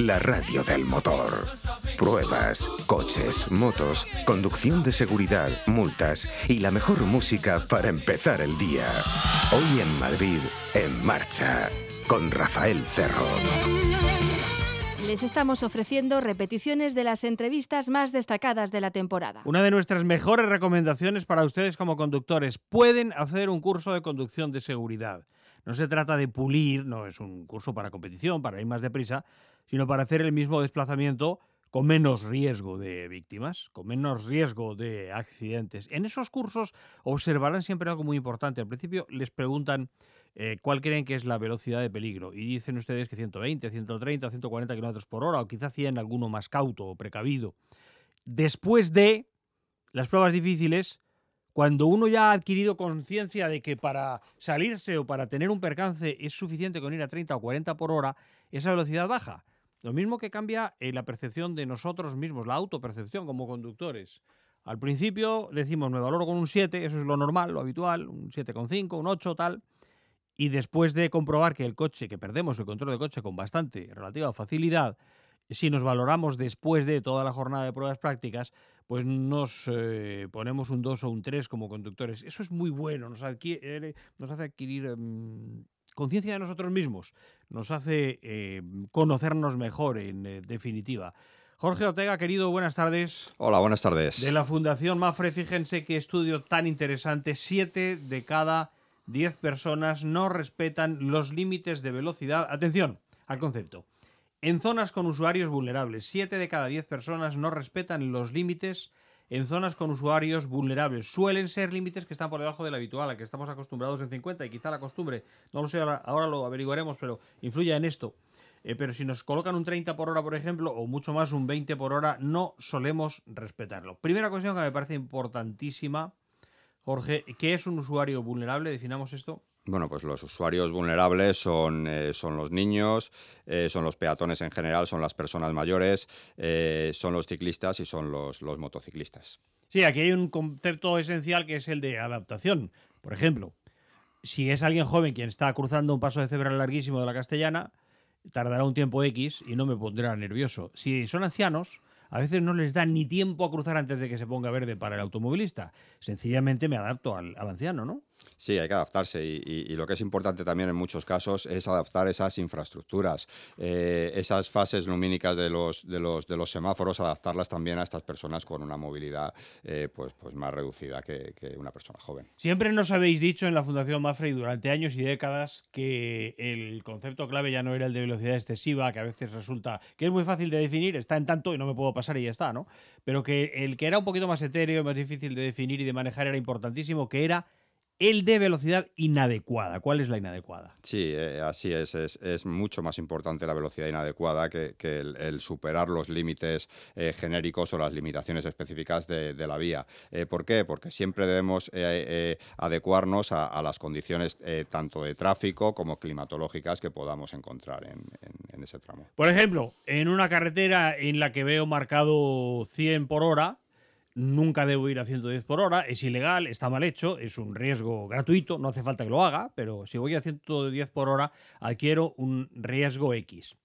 La radio del motor. Pruebas, coches, motos, conducción de seguridad, multas y la mejor música para empezar el día. Hoy en Madrid, en marcha, con Rafael Cerro. Les estamos ofreciendo repeticiones de las entrevistas más destacadas de la temporada. Una de nuestras mejores recomendaciones para ustedes como conductores. Pueden hacer un curso de conducción de seguridad. No se trata de pulir, no es un curso para competición, para ir más deprisa, sino para hacer el mismo desplazamiento con menos riesgo de víctimas, con menos riesgo de accidentes. En esos cursos observarán siempre algo muy importante. Al principio les preguntan eh, cuál creen que es la velocidad de peligro y dicen ustedes que 120, 130, 140 kilómetros por hora o quizá 100 alguno más cauto o precavido. Después de las pruebas difíciles, cuando uno ya ha adquirido conciencia de que para salirse o para tener un percance es suficiente con ir a 30 o 40 por hora, esa velocidad baja. Lo mismo que cambia eh, la percepción de nosotros mismos, la autopercepción como conductores. Al principio decimos, me valoro con un 7, eso es lo normal, lo habitual, un 7,5, un 8, tal. Y después de comprobar que el coche, que perdemos el control del coche con bastante relativa facilidad, si nos valoramos después de toda la jornada de pruebas prácticas, pues nos eh, ponemos un 2 o un 3 como conductores. Eso es muy bueno, nos, adquiere, nos hace adquirir em, conciencia de nosotros mismos, nos hace eh, conocernos mejor, en eh, definitiva. Jorge Ortega, querido, buenas tardes. Hola, buenas tardes. De la Fundación Mafre, fíjense qué estudio tan interesante. Siete de cada diez personas no respetan los límites de velocidad. Atención al concepto. En zonas con usuarios vulnerables, siete de cada diez personas no respetan los límites en zonas con usuarios vulnerables. Suelen ser límites que están por debajo del habitual, a que estamos acostumbrados en 50 y quizá la costumbre, no lo sé, ahora, lo averiguaremos, pero influye en esto. Eh, pero si nos colocan un 30 por hora, por ejemplo, o mucho más un 20 por hora, no solemos respetarlo. Primera cuestión que me parece importantísima, Jorge, ¿qué es un usuario vulnerable? Definamos esto. Bueno, pues los usuarios vulnerables son, eh, son los niños, eh, son los peatones en general, son las personas mayores, eh, son los ciclistas y son los, los motociclistas. Sí, aquí hay un concepto esencial que es el de adaptación. Por ejemplo, si es alguien joven quien está cruzando un paso de cebra larguísimo de la castellana, tardará un tiempo X y no me pondrá nervioso. Si son ancianos, a veces no les da ni tiempo a cruzar antes de que se ponga verde para el automovilista. Sencillamente me adapto al, al anciano, ¿no? Sí, hay que adaptarse y, lo que es importante también en muchos casos es adaptar esas infraestructuras, eh, esas fases lumínicas de los, de, los, de los semáforos, adaptarlas también a estas personas con una movilidad eh, pues, pues más reducida que, una persona joven. Siempre nos habéis dicho en la Fundación Mafre durante años y décadas que el concepto clave ya no era el de velocidad excesiva, que a veces resulta que es muy fácil de definir, está en tanto y no me puedo pasar y ya está, ¿no? Pero que el que era un poquito más etéreo, más difícil de definir y de manejar era importantísimo, que era el de velocidad inadecuada. ¿Cuál es la inadecuada? Sí, eh, así es, es. es mucho más importante la velocidad inadecuada que, que el, el superar los límites eh, genéricos o las limitaciones específicas de, de la vía. Eh, ¿Por qué? Porque siempre debemos adecuarnos a, a las condiciones tanto de tráfico como climatológicas que podamos encontrar en, en- en ese tramo. Por ejemplo, en una carretera en la que veo marcado 100 por hora, nunca debo ir a 110 por hora, es ilegal, está mal hecho, es un riesgo gratuito, no hace falta que lo haga, pero si voy a 110 por hora, adquiero un riesgo X.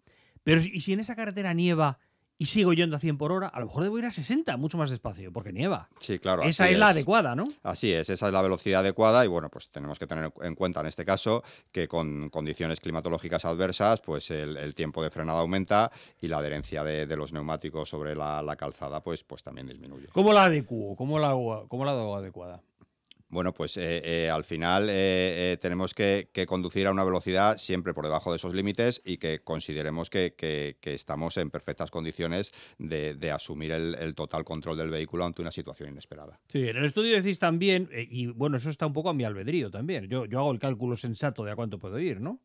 Pero ¿y si en esa carretera nieva y sigo yendo a 100 por hora? A lo mejor debo ir a 60, mucho más despacio, porque nieva. Sí, claro. Esa es la adecuada, ¿no? Así es, esa es la velocidad adecuada y bueno, pues tenemos que tener en cuenta en este caso que con condiciones climatológicas adversas, pues el, el tiempo de frenada aumenta y la adherencia de, de los neumáticos sobre la, la calzada, pues, pues también disminuye. ¿Cómo la adecuo? ¿Cómo la cómo la hago adecuada? Bueno, pues eh, eh, al final eh, eh, tenemos que, conducir a una velocidad siempre por debajo de esos límites y que consideremos que, estamos en perfectas condiciones de, asumir el, el total control del vehículo ante una situación inesperada. Sí, en el estudio decís también, eh, y bueno, eso está un poco a mi albedrío también. Yo, yo hago el cálculo sensato de a cuánto puedo ir, ¿no?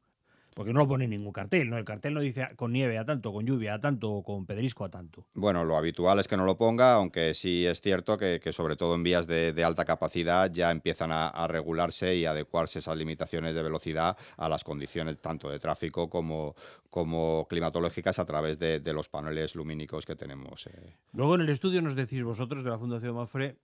Porque no lo pone en ningún cartel, ¿no? El cartel no dice con nieve a tanto, con lluvia a tanto, o con pedrisco a tanto. Bueno, lo habitual es que no lo ponga, aunque sí es cierto que, que sobre todo en vías de, de alta capacidad ya empiezan a, a regularse y adecuarse esas limitaciones de velocidad a las condiciones tanto de tráfico como, como climatológicas a través de, de los paneles lumínicos que tenemos. eh. Luego en el estudio nos decís vosotros de la Fundación Mafre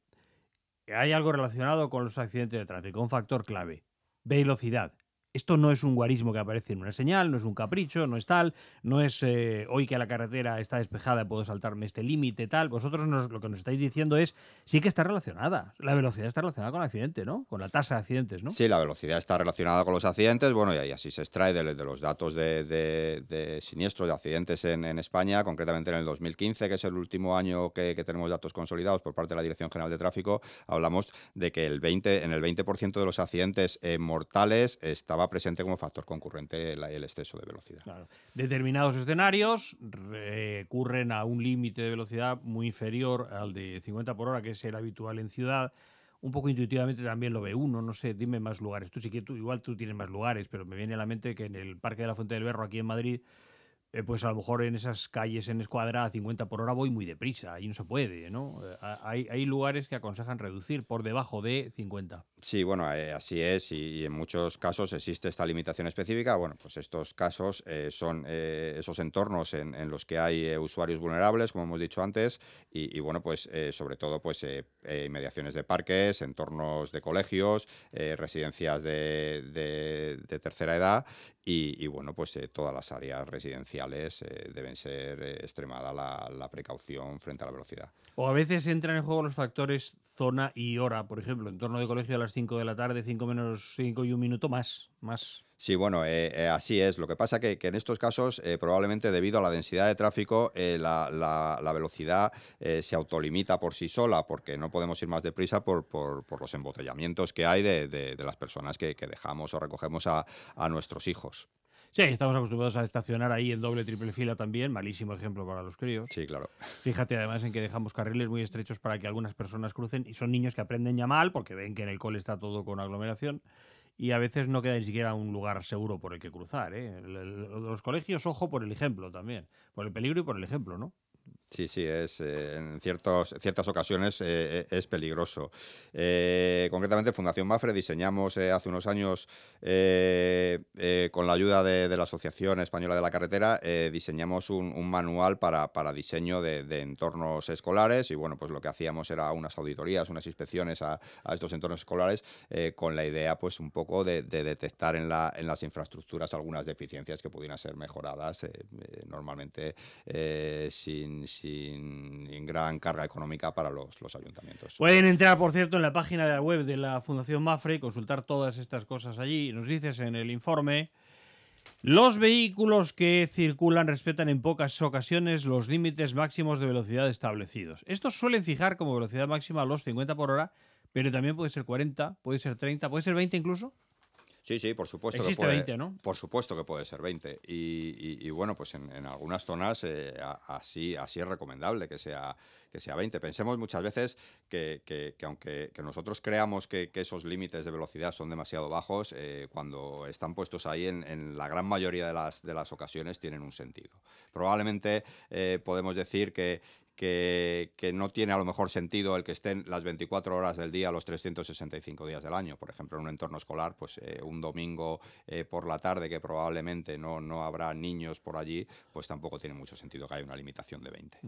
que hay algo relacionado con los accidentes de tráfico, un factor clave, velocidad. Esto no es un guarismo que aparece en una señal, no es un capricho, no es tal, no es eh, hoy que la carretera está despejada puedo saltarme este límite, tal. Vosotros lo que nos estáis diciendo es sí que está relacionada. La velocidad está relacionada con el accidente, ¿no? Con la tasa de accidentes, ¿no? Sí, la velocidad está relacionada con los accidentes, bueno, y así se extrae de, los datos de, siniestros, de accidentes en, España, concretamente en el 2015, que es el último año que, que tenemos datos consolidados por parte de la Dirección General de Tráfico, hablamos de que el 20, en el 20% de los accidentes eh, mortales estaba presente como factor concurrente el exceso de velocidad. Determinados escenarios recurren a un límite de velocidad muy inferior al de 50 por hora, que es el habitual en ciudad. Un poco intuitivamente también lo ve uno, no sé, dime más lugares. Tú sí que tú, igual tú tienes más lugares, pero me viene a la mente que en el Parque de la Fuente del Berro, aquí en Madrid, eh, pues a lo mejor en esas calles en escuadra a 50 por hora voy muy deprisa, ahí no se puede, ¿no? Eh, ha- hay, lugares que aconsejan reducir por debajo de 50. Sí, bueno, eh, así es y, en muchos casos existe esta limitación específica. Bueno, pues estos casos son esos entornos en, en los que hay usuarios vulnerables, como hemos dicho antes, y, bueno, pues sobre todo pues inmediaciones de parques, entornos de colegios, residencias de, de- de tercera edad y, y, bueno, pues eh, todas las áreas residenciales eh, deben ser eh, extremada la, la precaución frente a la velocidad. O a veces entran en juego los factores zona y hora. Por ejemplo, en torno de colegio a las 5 de la tarde, 5 menos 5 y un minuto más. más. Sí, bueno, eh, eh, así es. Lo que pasa que, que en estos casos, eh, probablemente debido a la densidad de tráfico, eh, la, la- la velocidad eh, se autolimita por sí sola, porque no podemos ir más deprisa por, por- por los embotellamientos que hay de, de- de las personas que, que dejamos o recogemos a, a nuestros hijos. Sí, estamos acostumbrados a estacionar ahí en doble, triple fila también. Malísimo ejemplo para los críos. Sí, claro. Fíjate además en que dejamos carriles muy estrechos para que algunas personas crucen y son niños que aprenden ya mal porque ven que en el cole está todo con aglomeración y a veces no queda ni siquiera un lugar seguro por el que cruzar. ¿eh? Los colegios, ojo por el ejemplo también, por el peligro y por el ejemplo, ¿no? Sí, sí, es, eh, en ciertos, ciertas ocasiones eh, eh, es peligroso. Eh, concretamente, Fundación Mafre diseñamos hace unos años, con la ayuda de, la Asociación Española de la Carretera, diseñamos un, manual para, para diseño de, entornos escolares y bueno, pues lo que hacíamos era unas auditorías, unas inspecciones a, estos entornos escolares con la idea pues un poco de, de detectar en, la, en las infraestructuras algunas deficiencias que pudieran ser mejoradas normalmente eh, sin, gran carga económica para los, los ayuntamientos. Pueden entrar, por cierto, en la página de la web de la Fundación Mafre y consultar todas estas cosas allí. Nos dices en el informe, los vehículos que circulan respetan en pocas ocasiones los límites máximos de velocidad establecidos. Estos suelen fijar como velocidad máxima los 50 por hora, pero también puede ser 40, puede ser 30, puede ser 20 incluso. Sí, sí, por supuesto Existe que puede. 20, ¿no? Por supuesto que puede ser 20. Y, y- y bueno, pues en, en algunas zonas eh, así, así es recomendable que sea, que sea 20. Pensemos muchas veces que, que- que aunque que nosotros creamos que, que esos límites de velocidad son demasiado bajos, eh, cuando están puestos ahí, en, en la gran mayoría de las, de las ocasiones tienen un sentido. Probablemente eh, podemos decir que, que, que no tiene a lo mejor sentido el que estén las 24 horas del día, los 365 días del año. Por ejemplo, en un entorno escolar, pues eh, un domingo eh, por la tarde, que probablemente no, no habrá niños por allí, pues tampoco tiene mucho sentido que haya una limitación de 20.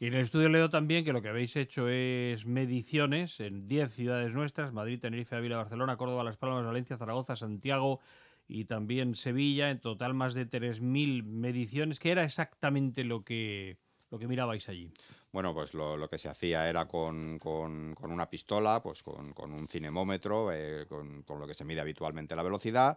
Y en el estudio leo también que lo que habéis hecho es mediciones en 10 ciudades nuestras, Madrid, Tenerife, Ávila, Barcelona, Córdoba, Las Palmas, Valencia, Zaragoza, Santiago y también Sevilla, en total más de 3.000 mediciones. ¿Qué era exactamente lo que, lo que mirabais allí? Bueno, pues lo, que se hacía era con, con- una pistola, pues con, un cinemómetro, eh, con lo que se mide habitualmente la velocidad.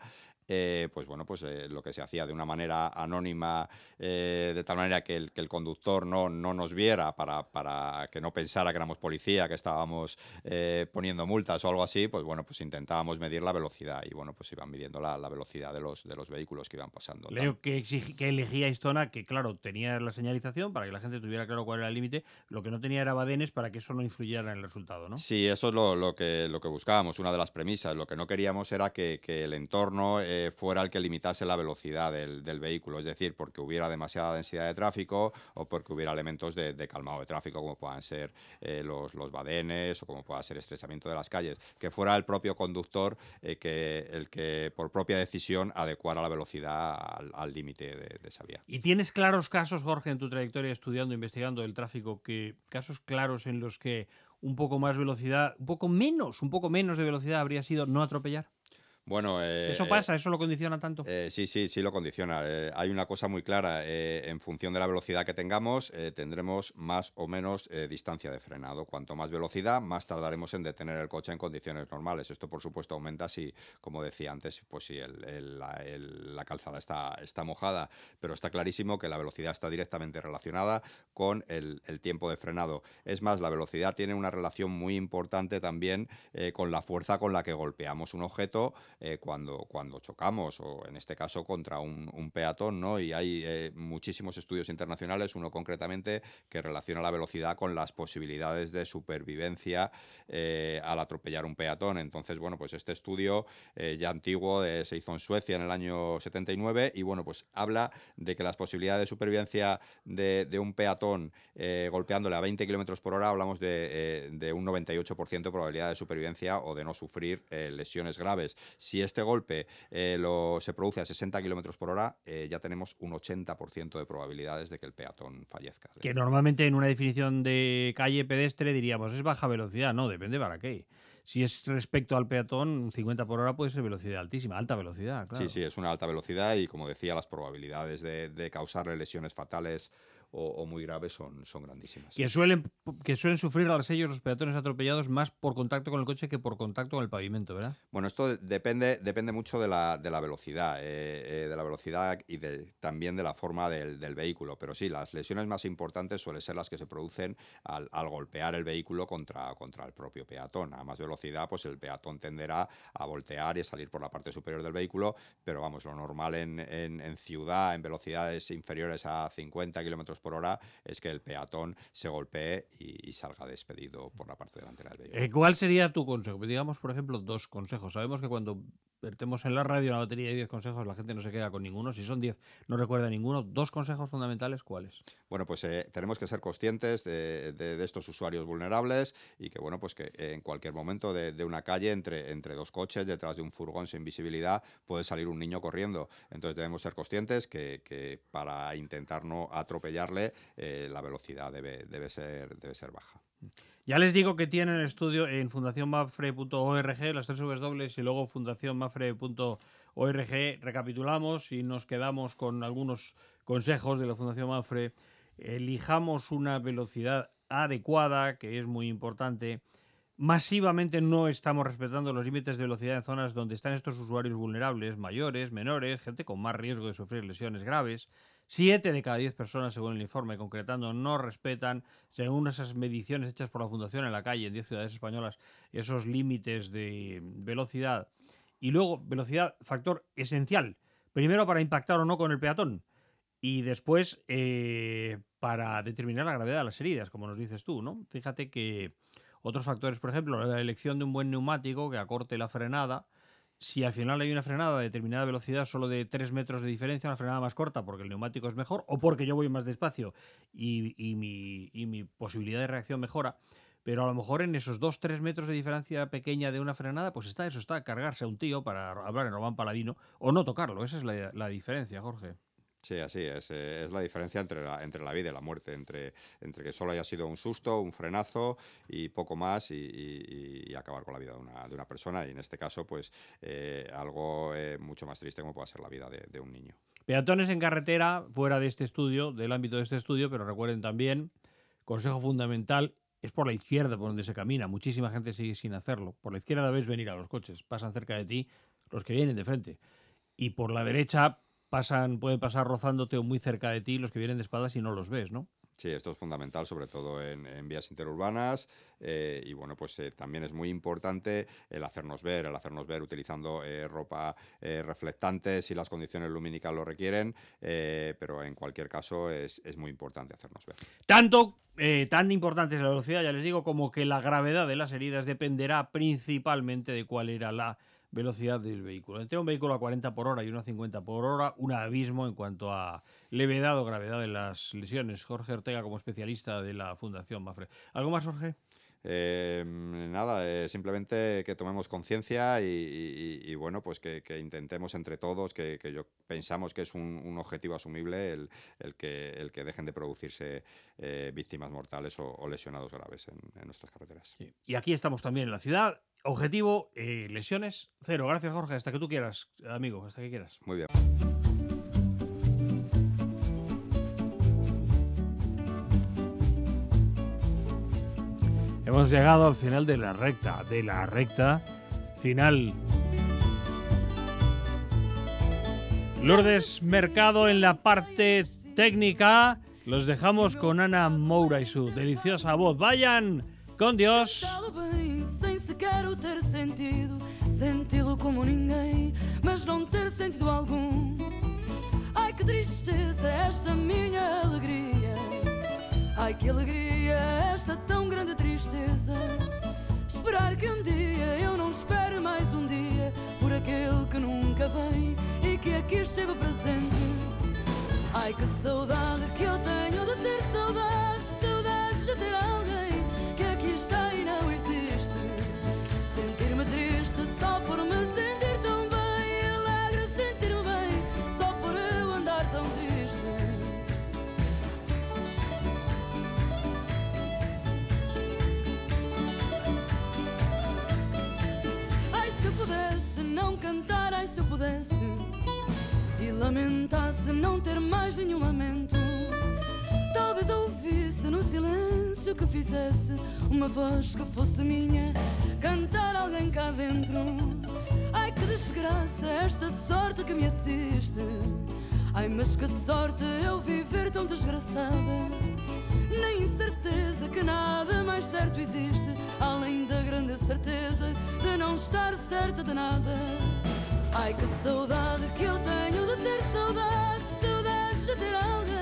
Eh, pues bueno, pues eh, lo que se hacía de una manera anónima, eh, de tal manera que el, que el conductor no, no nos viera para, para que no pensara que éramos policía, que estábamos poniendo multas o algo así, pues bueno, pues intentábamos medir la velocidad y bueno, pues iban midiendo la, la velocidad de los, de los vehículos que iban pasando. Leo que, exigi- que elegíais zona que, claro, tenía la señalización para que la gente tuviera claro cuál era el límite, lo que no tenía era badenes para que eso no influyera en el resultado, ¿no? Sí, eso es lo, lo que, lo que buscábamos, una de las premisas. Lo que no queríamos era que, que el entorno eh, fuera el que limitase la velocidad del, vehículo, es decir, porque hubiera demasiada densidad de tráfico o porque hubiera elementos de, de calmado de tráfico, como puedan ser eh, los, badenes o como pueda ser estrechamiento de las calles. Que fuera el propio conductor eh, que, el que, por propia decisión, adecuara la velocidad al al límite de, de esa vía. ¿Y tienes claros casos, Jorge, en tu trayectoria estudiando, investigando el tráfico, que casos claros en los que un poco más velocidad, un poco menos, un poco menos de velocidad habría sido no atropellar? Bueno, eh, ¿Eso pasa? ¿Eso lo condiciona tanto? Eh, sí, sí, sí lo condiciona. Eh, hay una cosa muy clara. eh, en función de la velocidad que tengamos, eh, tendremos más o menos eh, distancia de frenado. Cuanto más velocidad, más tardaremos en detener el coche en condiciones normales. Esto, por supuesto, aumenta si, como decía antes, pues si el- el- la, el- la calzada está, está mojada. Pero está clarísimo que la velocidad está directamente relacionada con el, tiempo de frenado. Es más, la velocidad tiene una relación muy importante también eh, con la fuerza con la que golpeamos un objeto eh, cuando, cuando chocamos, o en este caso contra un, peatón, ¿no? Y hay eh, muchísimos estudios internacionales, uno concretamente que relaciona la velocidad con las posibilidades de supervivencia eh, al atropellar un peatón. Entonces, bueno, pues este estudio ya antiguo se hizo en Suecia en el año 79 y, bueno, pues habla de que las posibilidades de supervivencia de, un peatón golpeándole a 20 kilómetros por hora, hablamos de, de un 98% de probabilidad de supervivencia o de no sufrir lesiones graves. Si este golpe eh, lo, se produce a 60 kilómetros por hora, eh, ya tenemos un 80% de probabilidades de que el peatón fallezca. Que normalmente en una definición de calle pedestre diríamos es baja velocidad, no, depende para qué. Si es respecto al peatón, 50 por hora puede ser velocidad altísima, alta velocidad, claro. Sí, sí, es una alta velocidad y como decía, las probabilidades de, de causarle lesiones fatales o, o muy graves son, son grandísimas. Que suelen, que suelen sufrir a ellos los peatones atropellados más por contacto con el coche que por contacto con el pavimento, ¿verdad? Bueno, esto de- depende, depende mucho de la, de la velocidad, eh, eh, de la velocidad y de- también de la forma del, del vehículo. Pero sí, las lesiones más importantes suelen ser las que se producen al, al golpear el vehículo contra, contra el propio peatón. A más velocidad, pues el peatón tenderá a voltear y a salir por la parte superior del vehículo, pero vamos, lo normal en, en- en ciudad, en velocidades inferiores a 50 kilómetros por hora, es que el peatón se golpee y, y salga despedido por la parte delantera del vehículo. Eh, ¿Cuál sería tu consejo? Digamos, por ejemplo, dos consejos. Sabemos que cuando vertemos en la radio una batería de 10 consejos, la gente no se queda con ninguno. Si son 10, no recuerda ninguno. Dos consejos fundamentales, ¿cuáles? Bueno, pues eh, tenemos que ser conscientes de, estos usuarios vulnerables y que, bueno, pues que en cualquier momento de, una calle, entre, entre dos coches, detrás de un furgón sin visibilidad, puede salir un niño corriendo. Entonces debemos ser conscientes que, que para intentar no atropellarle, eh, la velocidad debe, debe, ser, debe ser baja. Ya les digo que tienen el estudio en fundacionmafre.org, las tres dobles y luego fundacionmafre.org. Recapitulamos y nos quedamos con algunos consejos de la Fundación Mafre. Elijamos una velocidad adecuada, que es muy importante. Masivamente no estamos respetando los límites de velocidad en zonas donde están estos usuarios vulnerables, mayores, menores, gente con más riesgo de sufrir lesiones graves. Siete de cada diez personas, según el informe concretando, no respetan, según esas mediciones hechas por la Fundación en la calle en 10 ciudades españolas, esos límites de velocidad. Y luego, velocidad, factor esencial. Primero, para impactar o no con el peatón. Y después, eh, para determinar la gravedad de las heridas, como nos dices tú, ¿no? Fíjate que otros factores, por ejemplo, la elección de un buen neumático que acorte la frenada. Si al final hay una frenada a determinada velocidad, solo de 3 metros de diferencia, una frenada más corta porque el neumático es mejor o porque yo voy más despacio y, mi, y mi posibilidad de reacción mejora, pero a lo mejor en esos 2-3 metros de diferencia pequeña de una frenada, pues está eso, está cargarse a un tío para hablar en Román Paladino o no tocarlo. Esa es la diferencia, Jorge. Sí, así es. eh, es la diferencia entre la, entre la vida y la muerte, entre, entre que solo haya sido un susto, un frenazo y poco más y, y- y acabar con la vida de una, de una persona. Y en este caso, pues eh, algo eh, mucho más triste como puede ser la vida de, de un niño. Peatones en carretera, fuera de este estudio, del ámbito de este estudio, pero recuerden también, consejo fundamental, es por la izquierda por donde se camina. Muchísima gente sigue sin hacerlo. Por la izquierda ves venir a los coches, pasan cerca de ti los que vienen de frente. Y por la derecha pasan, pueden pasar rozándote o muy cerca de ti los que vienen de espaldas y no los ves, ¿no? Sí, esto es fundamental, sobre todo en, en vías interurbanas. eh, y bueno, pues eh, también es muy importante el hacernos ver, el hacernos ver utilizando eh, ropa reflectante si las condiciones lumínicas lo requieren. pero en cualquier caso es, es muy importante hacernos ver. Tanto, tan importante es la velocidad, ya les digo, como que la gravedad de las heridas dependerá principalmente de cuál era la velocidad del vehículo. Entre un vehículo a 40 por hora y uno a 50 por hora, un abismo en cuanto a levedad o gravedad de las lesiones. Jorge Ortega, como especialista de la Fundación Mafre. ¿Algo más, Jorge? Eh, nada, eh, simplemente que tomemos conciencia y, y- y, bueno, pues que, que intentemos entre todos, que, que yo pensamos que es un, un objetivo asumible el, el que, el que dejen de producirse eh, víctimas mortales o, o lesionados graves en, en nuestras carreteras. Y aquí estamos también en la ciudad. Objetivo, eh, lesiones, cero. Gracias, Jorge. Hasta que tú quieras, amigo, hasta que quieras. Muy bien. Hemos llegado al final de la recta, de la recta final. Lourdes Mercado en la parte técnica. Los dejamos con Ana Moura y su deliciosa voz. Vayan con Dios. Sentido, como ninguém, mas não ter sentido algum. Ai que tristeza esta minha alegria, ai que alegria esta tão grande tristeza. Esperar que um dia eu não espere mais um dia por aquele que nunca vem e que aqui esteve presente. Ai que saudade que eu tenho de ter saudade, saudades de ter ai se eu pudesse e lamentasse não ter mais nenhum lamento. Talvez se ouvisse no silêncio que fizesse uma voz que fosse minha, cantar alguém cá dentro. Ai que desgraça esta sorte que me assiste. Ai, mas que sorte eu viver tão desgraçada. Na incerteza que nada mais certo existe, além da grande certeza de não estar certa de nada. Ai, que saudade que eu tenho de ter saudade, saudades de ter alguém